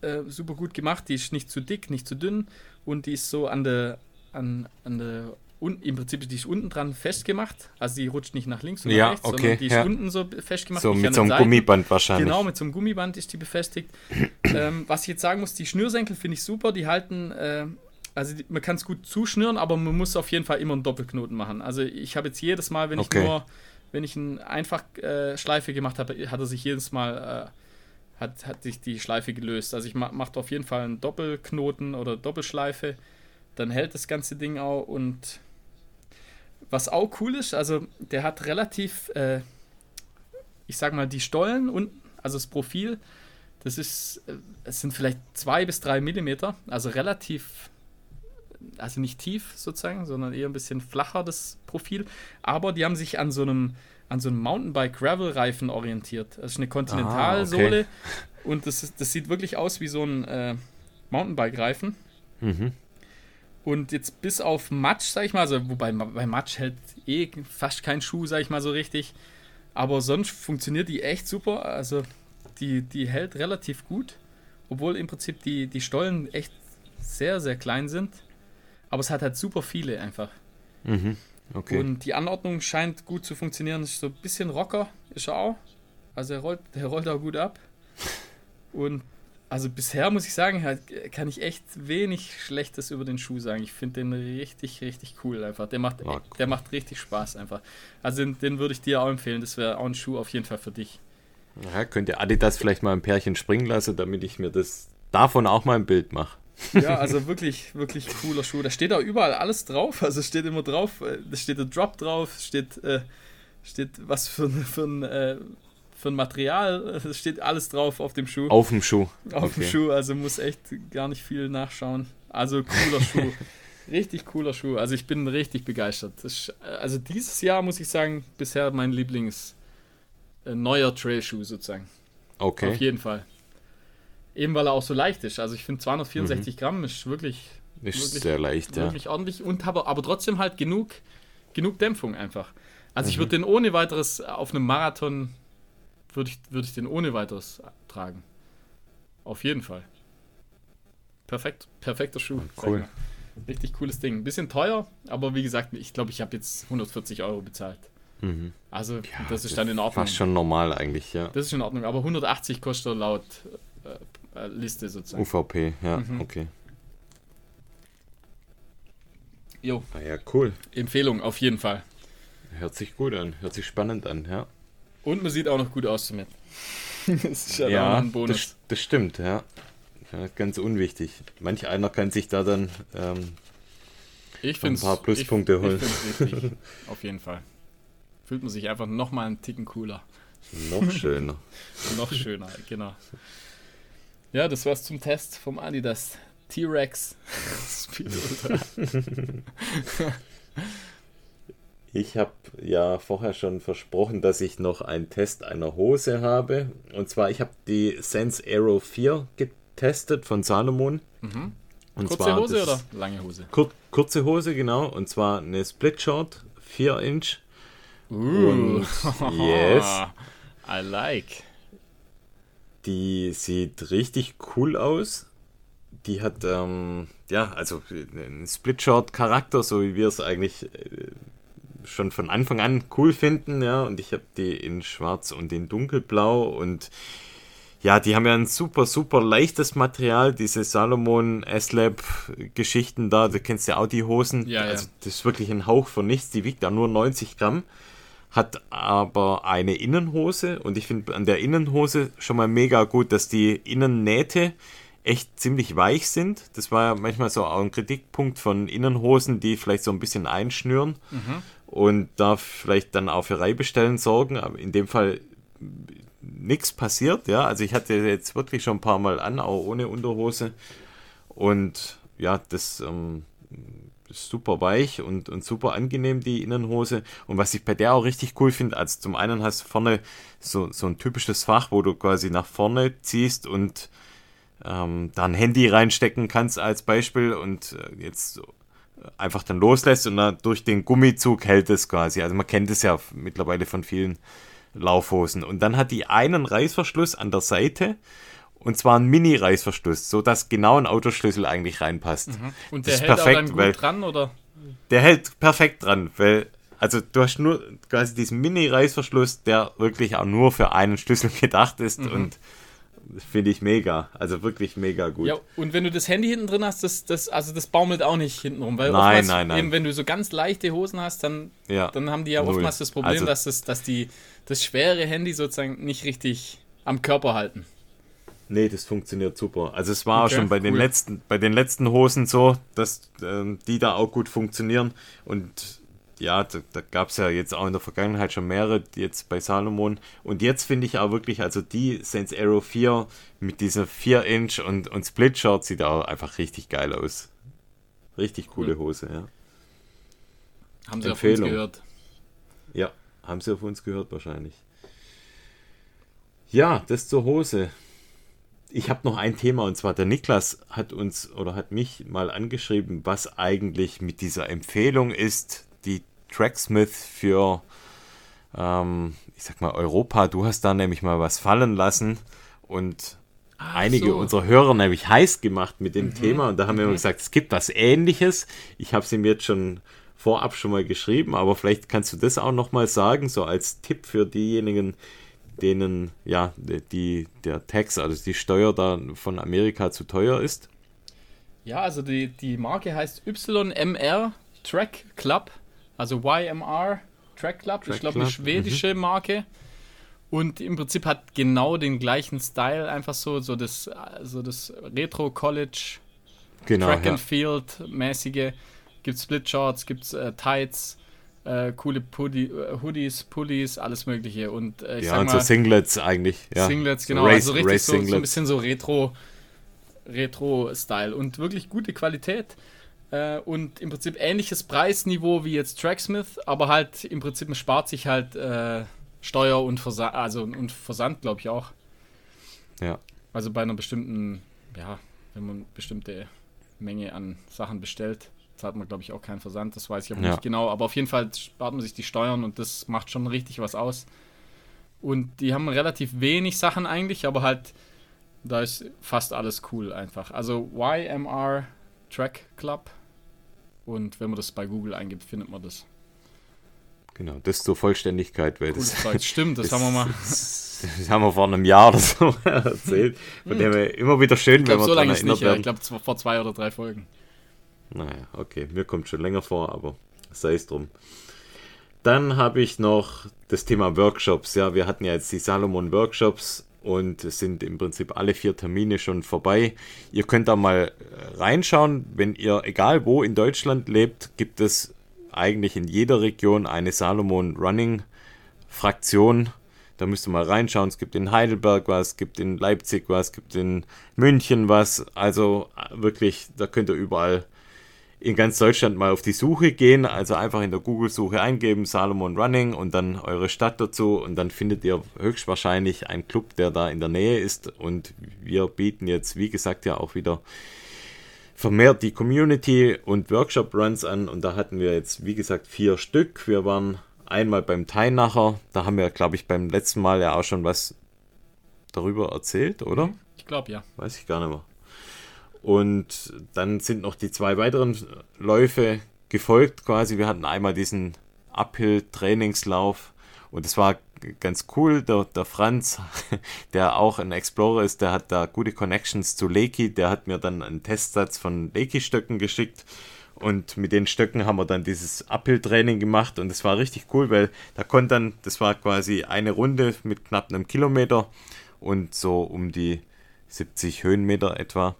äh, äh, super gut gemacht. Die ist nicht zu dick, nicht zu dünn und die ist so an der, an, an der und im Prinzip die ist unten dran festgemacht. Also die rutscht nicht nach links oder ja, rechts, okay, sondern die ist ja. unten so festgemacht. So mit so einem Gummiband wahrscheinlich. Genau, mit so einem Gummiband ist die befestigt. ähm, was ich jetzt sagen muss, die Schnürsenkel finde ich super. Die halten, äh, also die, man kann es gut zuschnüren, aber man muss auf jeden Fall immer einen Doppelknoten machen. Also ich habe jetzt jedes Mal, wenn okay. ich nur wenn ich eine einfach äh, gemacht habe, hat sich jedes Mal äh, hat, hat sich die Schleife gelöst. Also ich ma mache auf jeden Fall einen Doppelknoten oder Doppelschleife, dann hält das ganze Ding auch und was auch cool ist, also der hat relativ, äh, ich sag mal, die Stollen und also das Profil, das ist, äh, es sind vielleicht zwei bis drei Millimeter, also relativ also nicht tief sozusagen, sondern eher ein bisschen flacher das Profil. Aber die haben sich an so einem, an so einem Mountainbike-Gravel-Reifen orientiert. Das ist eine Kontinentalsohle ah, okay. und das, ist, das sieht wirklich aus wie so ein äh, Mountainbike-Reifen. Mhm. Und jetzt bis auf Matsch, sag ich mal, also wobei bei Matsch hält eh fast kein Schuh, sag ich mal so richtig. Aber sonst funktioniert die echt super. Also die, die hält relativ gut, obwohl im Prinzip die, die Stollen echt sehr, sehr klein sind. Aber es hat halt super viele einfach. Mhm. Okay. Und die Anordnung scheint gut zu funktionieren. Ist so ein bisschen Rocker, ist er auch. Also er rollt, der rollt auch gut ab. Und also bisher muss ich sagen, halt, kann ich echt wenig Schlechtes über den Schuh sagen. Ich finde den richtig, richtig cool einfach. Der macht, cool. der macht richtig Spaß einfach. Also den, den würde ich dir auch empfehlen. Das wäre auch ein Schuh auf jeden Fall für dich. Ja, könnte Adidas vielleicht mal ein Pärchen springen lassen, damit ich mir das davon auch mal ein Bild mache. Ja, also wirklich, wirklich cooler Schuh. Da steht auch überall alles drauf. Also steht immer drauf, äh, da steht der Drop drauf, steht, äh, steht was für, für ein äh, für ein Material. Es steht alles drauf auf dem Schuh. Auf dem Schuh. Auf okay. dem Schuh, also muss echt gar nicht viel nachschauen. Also cooler Schuh. Richtig cooler Schuh. Also ich bin richtig begeistert. Ist, also dieses Jahr muss ich sagen, bisher mein Lieblings äh, neuer Trailschuh sozusagen. Okay. Auf jeden Fall. Eben weil er auch so leicht ist. Also ich finde 264 mhm. Gramm ist wirklich, ist wirklich, sehr leicht, wirklich ja. ordentlich und habe aber trotzdem halt genug, genug Dämpfung einfach. Also mhm. ich würde den ohne weiteres auf einem Marathon würde ich, würd ich den ohne weiteres tragen. Auf jeden Fall. Perfekt, perfekter Schuh. Cool. Richtig cooles Ding. Ein bisschen teuer, aber wie gesagt, ich glaube, ich habe jetzt 140 Euro bezahlt. Mhm. Also, ja, das ist dann in Ordnung. Fast schon normal eigentlich, ja. Das ist in Ordnung, aber 180 kostet laut äh, äh, Liste sozusagen. UVP, ja, mhm. okay. Jo. Ah ja, cool. Empfehlung, auf jeden Fall. Hört sich gut an, hört sich spannend an, ja. Und man sieht auch noch gut aus damit. das ist ja, ja ein Bonus. Das, das stimmt, ja. ja. Ganz unwichtig. Manch einer kann sich da dann ähm, ein paar Pluspunkte ich, holen. Ich richtig. Auf jeden Fall. Fühlt man sich einfach nochmal einen Ticken cooler. Noch schöner. noch schöner, genau. Ja, das war's zum Test vom Adidas T-Rex Speed Ultra. Ich habe ja vorher schon versprochen, dass ich noch einen Test einer Hose habe. Und zwar, ich habe die Sense Aero 4 getestet von Salomon. Mhm. Und kurze zwar Hose oder lange Hose? Kur kurze Hose, genau. Und zwar eine Split Short, 4 Inch. Uh. Und yes. I like. Die sieht richtig cool aus. Die hat, ähm, ja, also einen Split Short Charakter, so wie wir es eigentlich äh, schon von Anfang an cool finden, ja. Und ich habe die in Schwarz und in Dunkelblau und ja, die haben ja ein super, super leichtes Material, diese Salomon S-Lab-Geschichten da, du kennst ja auch die Hosen. Ja, also, das ist wirklich ein Hauch von nichts, die wiegt da nur 90 Gramm, hat aber eine Innenhose und ich finde an der Innenhose schon mal mega gut, dass die Innennähte echt ziemlich weich sind. Das war ja manchmal so auch ein Kritikpunkt von Innenhosen, die vielleicht so ein bisschen einschnüren. Mhm und da vielleicht dann auch für Reibestellen sorgen. Aber in dem Fall nichts passiert, ja. Also ich hatte jetzt wirklich schon ein paar Mal an, auch ohne Unterhose. Und ja, das ähm, super weich und, und super angenehm, die Innenhose. Und was ich bei der auch richtig cool finde, also zum einen hast du vorne so, so ein typisches Fach, wo du quasi nach vorne ziehst und ähm, da ein Handy reinstecken kannst als Beispiel und äh, jetzt einfach dann loslässt und dann durch den Gummizug hält es quasi. Also man kennt es ja mittlerweile von vielen Laufhosen. Und dann hat die einen Reißverschluss an der Seite und zwar ein Mini-Reißverschluss, so dass genau ein Autoschlüssel eigentlich reinpasst. Mhm. Und der das hält perfekt, auch dann gut dran, oder? Der hält perfekt dran, weil also du hast nur quasi diesen Mini-Reißverschluss, der wirklich auch nur für einen Schlüssel gedacht ist mhm. und finde ich mega. Also wirklich mega gut. Ja, und wenn du das Handy hinten drin hast, das, das, also das baumelt auch nicht hinten rum. Weil nein, nein, nein. Eben, wenn du so ganz leichte Hosen hast, dann, ja, dann haben die ja null. oftmals das Problem, also, dass, das, dass die das schwere Handy sozusagen nicht richtig am Körper halten. Nee, das funktioniert super. Also es war okay, auch schon bei cool. den letzten, bei den letzten Hosen so, dass äh, die da auch gut funktionieren. Und ja, da, da gab es ja jetzt auch in der Vergangenheit schon mehrere, jetzt bei Salomon. Und jetzt finde ich auch wirklich, also die Sense Aero 4 mit dieser 4 Inch und, und Split Short sieht auch einfach richtig geil aus. Richtig coole Hose, ja. Haben sie Empfehlung. auf uns gehört? Ja, haben sie auf uns gehört wahrscheinlich. Ja, das zur Hose. Ich habe noch ein Thema und zwar der Niklas hat uns oder hat mich mal angeschrieben, was eigentlich mit dieser Empfehlung ist, die Tracksmith für, ähm, ich sag mal, Europa. Du hast da nämlich mal was fallen lassen und Ach einige so. unserer Hörer nämlich heiß gemacht mit dem mhm. Thema. Und da haben mhm. wir gesagt, es gibt was Ähnliches. Ich habe es ihm jetzt schon vorab schon mal geschrieben, aber vielleicht kannst du das auch noch mal sagen, so als Tipp für diejenigen, denen ja die, der Tax, also die Steuer da von Amerika zu teuer ist? Ja, also die, die Marke heißt YMR Track Club, also YMR Track Club, Track ich glaube eine schwedische mhm. Marke. Und im Prinzip hat genau den gleichen Style, einfach so, so das, so das Retro-College, genau, Track and Field-mäßige. Gibt Split Shorts, gibt äh, Tights, äh, coole Pulli, äh, Hoodies, Pullis, alles Mögliche. Und äh, ich ja, sag und mal, so Singlets eigentlich. Ja. Singlets, genau. Race, also richtig so, so, ein bisschen so Retro, Retro-Style und wirklich gute Qualität. Äh, und im Prinzip ähnliches Preisniveau wie jetzt Tracksmith, aber halt im Prinzip man spart sich halt äh, Steuer und Versand, also und Versand, glaube ich auch. Ja. Also bei einer bestimmten, ja, wenn man bestimmte Menge an Sachen bestellt, zahlt man, glaube ich, auch keinen Versand. Das weiß ich aber ja. nicht genau. Aber auf jeden Fall spart man sich die Steuern und das macht schon richtig was aus. Und die haben relativ wenig Sachen eigentlich, aber halt, da ist fast alles cool einfach. Also YMR Track Club. Und wenn man das bei Google eingibt, findet man das. Genau, das zur Vollständigkeit, weil das, das stimmt, das, das, haben wir mal. Das, das, haben wir vor einem Jahr oder so erzählt. Von dem wir immer wieder schön, wenn wir so lange ist nicht, werden. Ja, ich glaube vor zwei oder drei Folgen. Naja, okay, mir kommt schon länger vor, aber sei es drum. Dann habe ich noch das Thema Workshops. Ja, wir hatten ja jetzt die Salomon Workshops und es sind im Prinzip alle vier Termine schon vorbei. Ihr könnt da mal reinschauen, wenn ihr egal wo in Deutschland lebt, gibt es eigentlich in jeder Region eine Salomon Running Fraktion. Da müsst ihr mal reinschauen. Es gibt in Heidelberg was, es gibt in Leipzig was, es gibt in München was. Also wirklich, da könnt ihr überall in ganz Deutschland mal auf die Suche gehen. Also einfach in der Google-Suche eingeben, Salomon Running und dann eure Stadt dazu. Und dann findet ihr höchstwahrscheinlich einen Club, der da in der Nähe ist. Und wir bieten jetzt, wie gesagt, ja auch wieder vermehrt die Community und Workshop-Runs an und da hatten wir jetzt, wie gesagt, vier Stück. Wir waren einmal beim Teinacher, da haben wir, glaube ich, beim letzten Mal ja auch schon was darüber erzählt, oder? Ich glaube, ja. Weiß ich gar nicht mehr. Und dann sind noch die zwei weiteren Läufe gefolgt quasi. Wir hatten einmal diesen Uphill-Trainingslauf und es war ganz cool. Der, der Franz, der auch ein Explorer ist, der hat da gute Connections zu Leiki. Der hat mir dann einen Testsatz von Leiki-Stöcken geschickt. Und mit den Stöcken haben wir dann dieses Uphill-Training gemacht und es war richtig cool, weil da konnte dann, das war quasi eine Runde mit knapp einem Kilometer und so um die 70 Höhenmeter etwa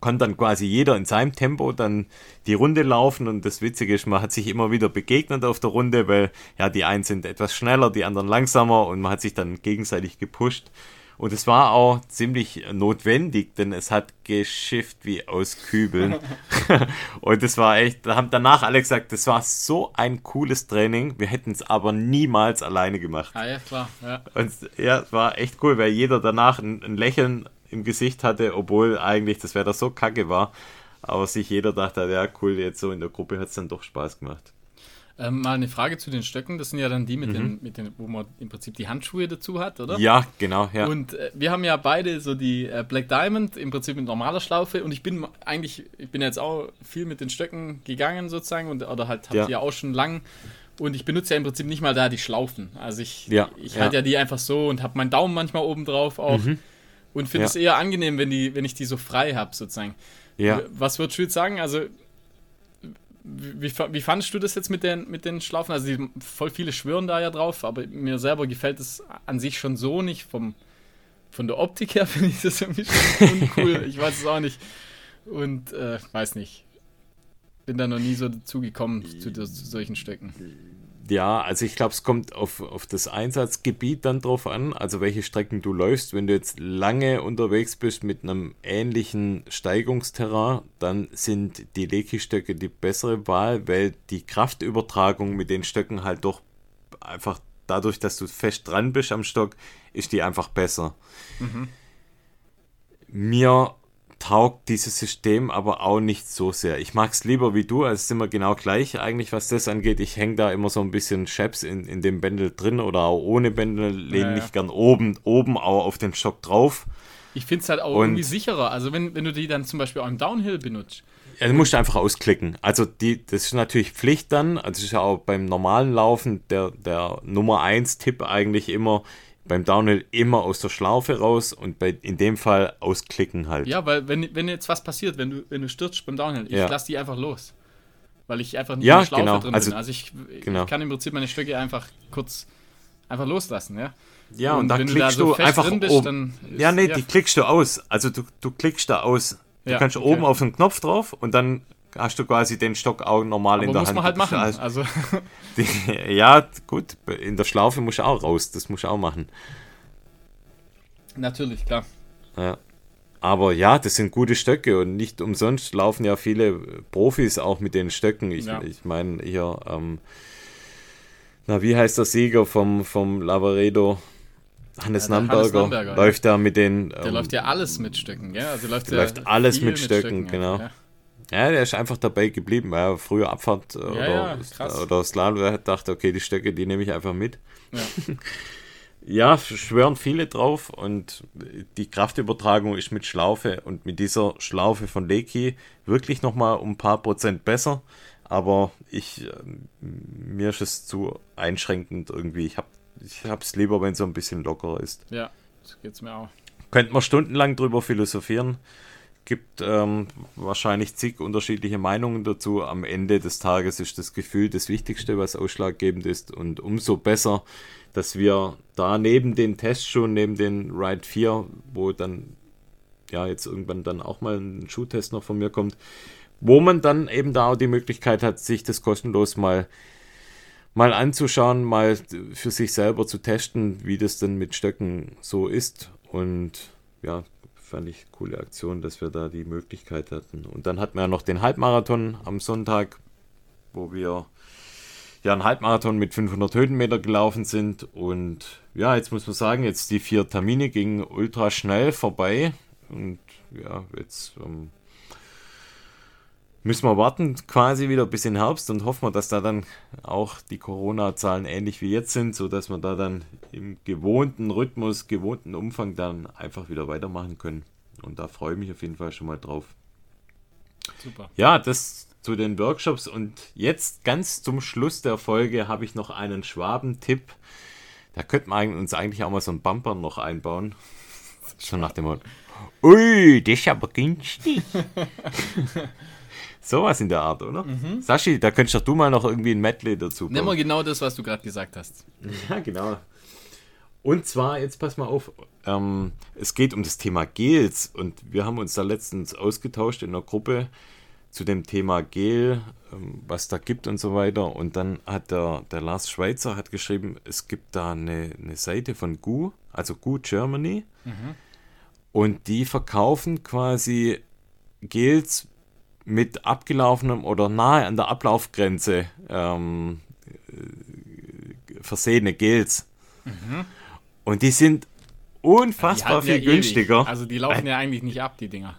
kann dann quasi jeder in seinem Tempo dann die Runde laufen und das Witzige ist, man hat sich immer wieder begegnet auf der Runde, weil ja die einen sind etwas schneller, die anderen langsamer und man hat sich dann gegenseitig gepusht. Und es war auch ziemlich notwendig, denn es hat geschifft wie aus Kübeln. und es war echt, da haben danach alle gesagt, das war so ein cooles Training. Wir hätten es aber niemals alleine gemacht. Ah, ja, klar. Ja. Und ja, es war echt cool, weil jeder danach ein, ein Lächeln im Gesicht hatte, obwohl eigentlich das Wetter so kacke war. Aber sich jeder dachte, ja cool, jetzt so in der Gruppe hat es dann doch Spaß gemacht. Ähm, mal eine Frage zu den Stöcken. Das sind ja dann die mit, mhm. den, mit den, wo man im Prinzip die Handschuhe dazu hat, oder? Ja, genau, ja. Und äh, wir haben ja beide so die äh, Black Diamond, im Prinzip mit normaler Schlaufe. Und ich bin eigentlich, ich bin jetzt auch viel mit den Stöcken gegangen sozusagen und oder halt habe ja. die ja auch schon lang. Und ich benutze ja im Prinzip nicht mal da die Schlaufen. Also ich, ja, ich halte ja. ja die einfach so und habe meinen Daumen manchmal oben drauf auch. Mhm. Und finde ja. es eher angenehm, wenn, die, wenn ich die so frei habe, sozusagen. Ja. Was würdest du jetzt sagen? Also, wie, wie fandest du das jetzt mit den, mit den Schlaufen? Also, die, voll viele schwören da ja drauf, aber mir selber gefällt es an sich schon so nicht. Vom, von der Optik her finde ich das irgendwie schon uncool. ich weiß es auch nicht. Und äh, weiß nicht. Bin da noch nie so dazu gekommen zu, zu solchen Stöcken. Ja, also ich glaube, es kommt auf, auf das Einsatzgebiet dann drauf an, also welche Strecken du läufst. Wenn du jetzt lange unterwegs bist mit einem ähnlichen Steigungsterrain, dann sind die Leki-Stöcke die bessere Wahl, weil die Kraftübertragung mit den Stöcken halt doch einfach dadurch, dass du fest dran bist am Stock, ist die einfach besser. Mhm. Mir taugt dieses System aber auch nicht so sehr. Ich mag es lieber wie du, also es ist immer genau gleich eigentlich, was das angeht. Ich hänge da immer so ein bisschen Chaps in, in dem Bändel drin oder auch ohne Bändel, lehne ja, mich gern oben, oben auch auf den Stock drauf. Ich finde es halt auch Und irgendwie sicherer. Also wenn, wenn du die dann zum Beispiel auch im Downhill benutzt. Ja, du musst einfach ausklicken. Also die, das ist natürlich Pflicht dann. Also das ist ja auch beim normalen Laufen der, der Nummer 1 Tipp eigentlich immer, beim Downhill immer aus der Schlaufe raus und bei, in dem Fall ausklicken halt. Ja, weil wenn, wenn jetzt was passiert, wenn du, wenn du stürzt beim Downhill, ich ja. lasse die einfach los. Weil ich einfach nicht ja, in der Schlaufe genau. drin also, bin. Also ich, genau. ich kann im Prinzip meine Stöcke einfach kurz einfach loslassen, ja. Ja, und, und dann klickst du, da so einfach bist, oben. ja, nee, ja. die klickst du aus. Also du, du klickst da aus. Du kannst okay. oben auf den Knopf drauf und dann hast du quasi den Stock auch normal Aber in der muss Hand. muss man halt machen. Also, also. Die, ja, gut, in der Schlaufe musst du auch raus. Das musst du auch machen. Natürlich, klar. Ja. Aber ja, das sind gute Stöcke und nicht umsonst laufen ja viele Profis auch mit den Stöcken. Ich, ja. ich meine hier, ähm, na, wie heißt der Sieger vom, vom Lavaredo? Hannes, ja, Namberger, Hannes Namberger läuft ja. da mit den. Der ähm, läuft ja alles mit Stöcken, gell? Also läuft, der läuft alles mit Stöcken, Stöcken genau. Ja. Ja. der ist einfach dabei geblieben, weil er früher Abfahrt äh, oder, oder Slalom dachte, okay, die Stöcke, die nehme ich einfach mit. Ja. Ja, schwören viele drauf und die Kraftübertragung ist mit Schlaufe und mit dieser Schlaufe von Leki wirklich nochmal um ein paar Prozent besser. Aber ich, äh, mir ist es zu einschränkend irgendwie. Ich habe es lieber, wenn es so ein bisschen lockerer ist. Ja, das geht es mir auch. Könnte man stundenlang drüber philosophieren. Gibt ähm, wahrscheinlich zig unterschiedliche Meinungen dazu. Am Ende des Tages ist das Gefühl das Wichtigste, was ausschlaggebend ist. Und umso besser, dass wir da neben den Testschuhen, neben den Ride 4, wo dann ja jetzt irgendwann dann auch mal ein Schuhtest noch von mir kommt, wo man dann eben da auch die Möglichkeit hat, sich das kostenlos mal mal anzuschauen, mal für sich selber zu testen, wie das denn mit Stöcken so ist. Und ja, fand ich coole Aktion, dass wir da die Möglichkeit hatten. Und dann hatten wir ja noch den Halbmarathon am Sonntag, wo wir ja einen Halbmarathon mit 500 Höhenmeter gelaufen sind. Und ja, jetzt muss man sagen, jetzt die vier Termine gingen ultra schnell vorbei. Und ja, jetzt ähm, müssen wir warten, quasi wieder bis in Herbst und hoffen wir, dass da dann auch die Corona-Zahlen ähnlich wie jetzt sind, sodass wir da dann im gewohnten Rhythmus, gewohnten Umfang dann einfach wieder weitermachen können. Und da freue ich mich auf jeden Fall schon mal drauf. Super. Ja, das zu den Workshops. Und jetzt ganz zum Schluss der Folge habe ich noch einen Schwaben-Tipp. Da könnte man uns eigentlich auch mal so einen Bumper noch einbauen. Schon nach dem Motto. Ui, das ist aber günstig. Sowas in der Art, oder? Mhm. Sashi, da könntest du mal noch irgendwie ein Medley dazu bauen. Nimm mal genau das, was du gerade gesagt hast. Ja, genau. Und zwar, jetzt pass mal auf, ähm, es geht um das Thema Gels und wir haben uns da letztens ausgetauscht in einer Gruppe zu dem Thema Gel, ähm, was da gibt und so weiter. Und dann hat der, der Lars Schweizer hat geschrieben, es gibt da eine, eine Seite von GU, also GU Germany. Mhm. Und die verkaufen quasi Gels mit abgelaufenem oder nahe an der Ablaufgrenze ähm, äh, versehene Gels. Mhm. Und die sind unfassbar die viel ja günstiger. Ewig. Also die laufen ja eigentlich nicht ab, die Dinger.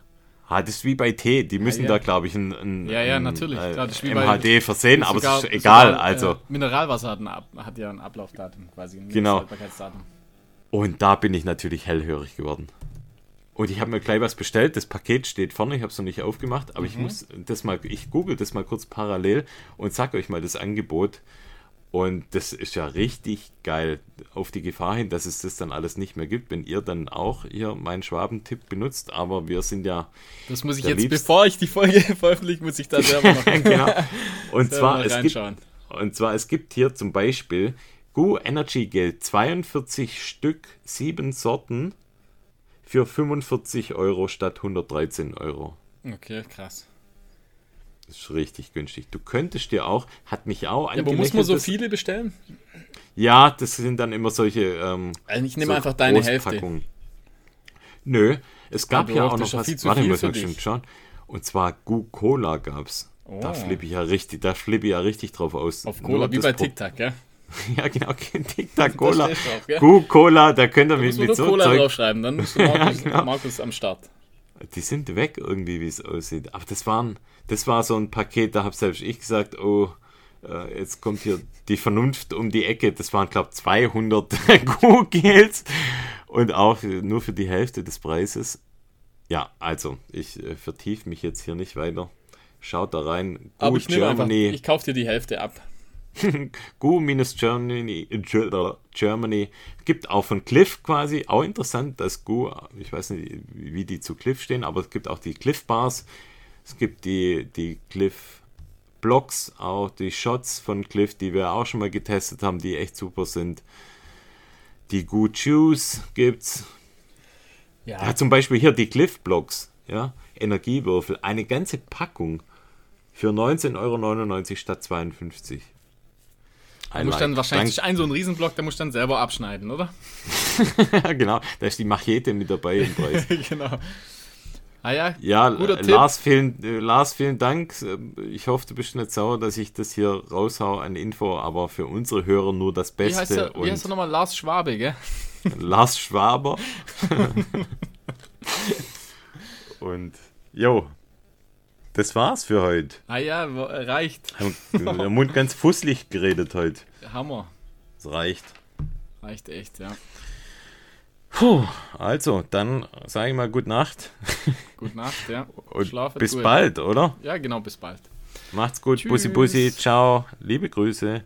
Ah, das ist wie bei Tee. Die müssen ja, ja. da, glaube ich, ein, ein, ja, ja, natürlich. Ein, Klar, MHD versehen, aber sogar, es ist egal. Sogar, also. Äh, Mineralwasser hat, Ab, hat, ja ein Ablaufdatum quasi. Ein genau. Und da bin ich natürlich hellhörig geworden. Und ich habe mir gleich was bestellt. Das Paket steht vorne, ich habe es noch nicht aufgemacht, aber mhm. ich muss das mal, ich google das mal kurz parallel und sag euch mal das Angebot. Und das ist ja richtig geil. Auf die Gefahr hin, dass es das dann alles nicht mehr gibt, wenn ihr dann auch hier meinen Schwabentipp benutzt. Aber wir sind ja. Das muss ich jetzt, Liebst bevor ich die Folge veröffentliche, muss ich da selber noch. genau. Und zwar, es gibt, und zwar, es gibt hier zum Beispiel Gu Energy Gel 42 Stück, 7 Sorten für 45 Euro statt 113 Euro. Okay, krass. Das ist richtig günstig. Du könntest dir auch, hat mich auch ja, Aber muss man so viele bestellen? Ja, das sind dann immer solche. Ähm, also ich nehme so einfach deine Hälfte. Nö, es gab ja auch noch was. Warte, muss man schon schauen. Und zwar Gu Cola gab's. Oh. Da flippe ich ja richtig, da flippe ich ja richtig drauf aus. Auf Cola, wie bei TikTok, ja? ja, genau, TikTok Cola. Gu Cola, da könnt ihr mit, mit so Cola Zeug draufschreiben, dann bist du Markus, ja, genau. Markus am Start. Die sind weg irgendwie, wie es aussieht. Aber das waren, das war so ein Paket, da habe selbst ich gesagt, oh, äh, jetzt kommt hier die Vernunft um die Ecke. Das waren, glaube ich, 200 Google und auch nur für die Hälfte des Preises. Ja, also, ich äh, vertiefe mich jetzt hier nicht weiter. Schaut da rein. Gut, Aber ich Germany. Einfach, ich kaufe dir die Hälfte ab. Gu-Germany Germany gibt auch von Cliff quasi, auch interessant, dass Gu, ich weiß nicht, wie die zu Cliff stehen, aber es gibt auch die Cliff Bars, es gibt die, die Cliff Blocks, auch die Shots von Cliff, die wir auch schon mal getestet haben, die echt super sind. Die Gu Juice gibt's. Ja. ja. Zum Beispiel hier die Cliff Blocks, ja, Energiewürfel, eine ganze Packung für 19,99 Euro statt 52. Da muss dann wahrscheinlich Dank. ein so ein Riesenblock, der muss dann selber abschneiden, oder? genau, da ist die Machete mit dabei im Preis. genau. Ah ja, ja Lars, vielen, äh, Lars, vielen Dank. Ich hoffe, du bist nicht sauer, dass ich das hier raushau an Info, aber für unsere Hörer nur das Beste. Wie heißt er, wie heißt nochmal? Lars Schwabe, gell? Lars Schwaber. und jo, das war's für heute. Ah ja, reicht. Der Mund ganz fusselig geredet heute. Hammer. Es reicht. Reicht echt, ja. Puh, also, dann sage ich mal Gute Nacht. Gute Nacht, ja. Und bis gut. bald, oder? Ja, genau, bis bald. Macht's gut. Tschüss. Bussi, Bussi. Ciao. Liebe Grüße.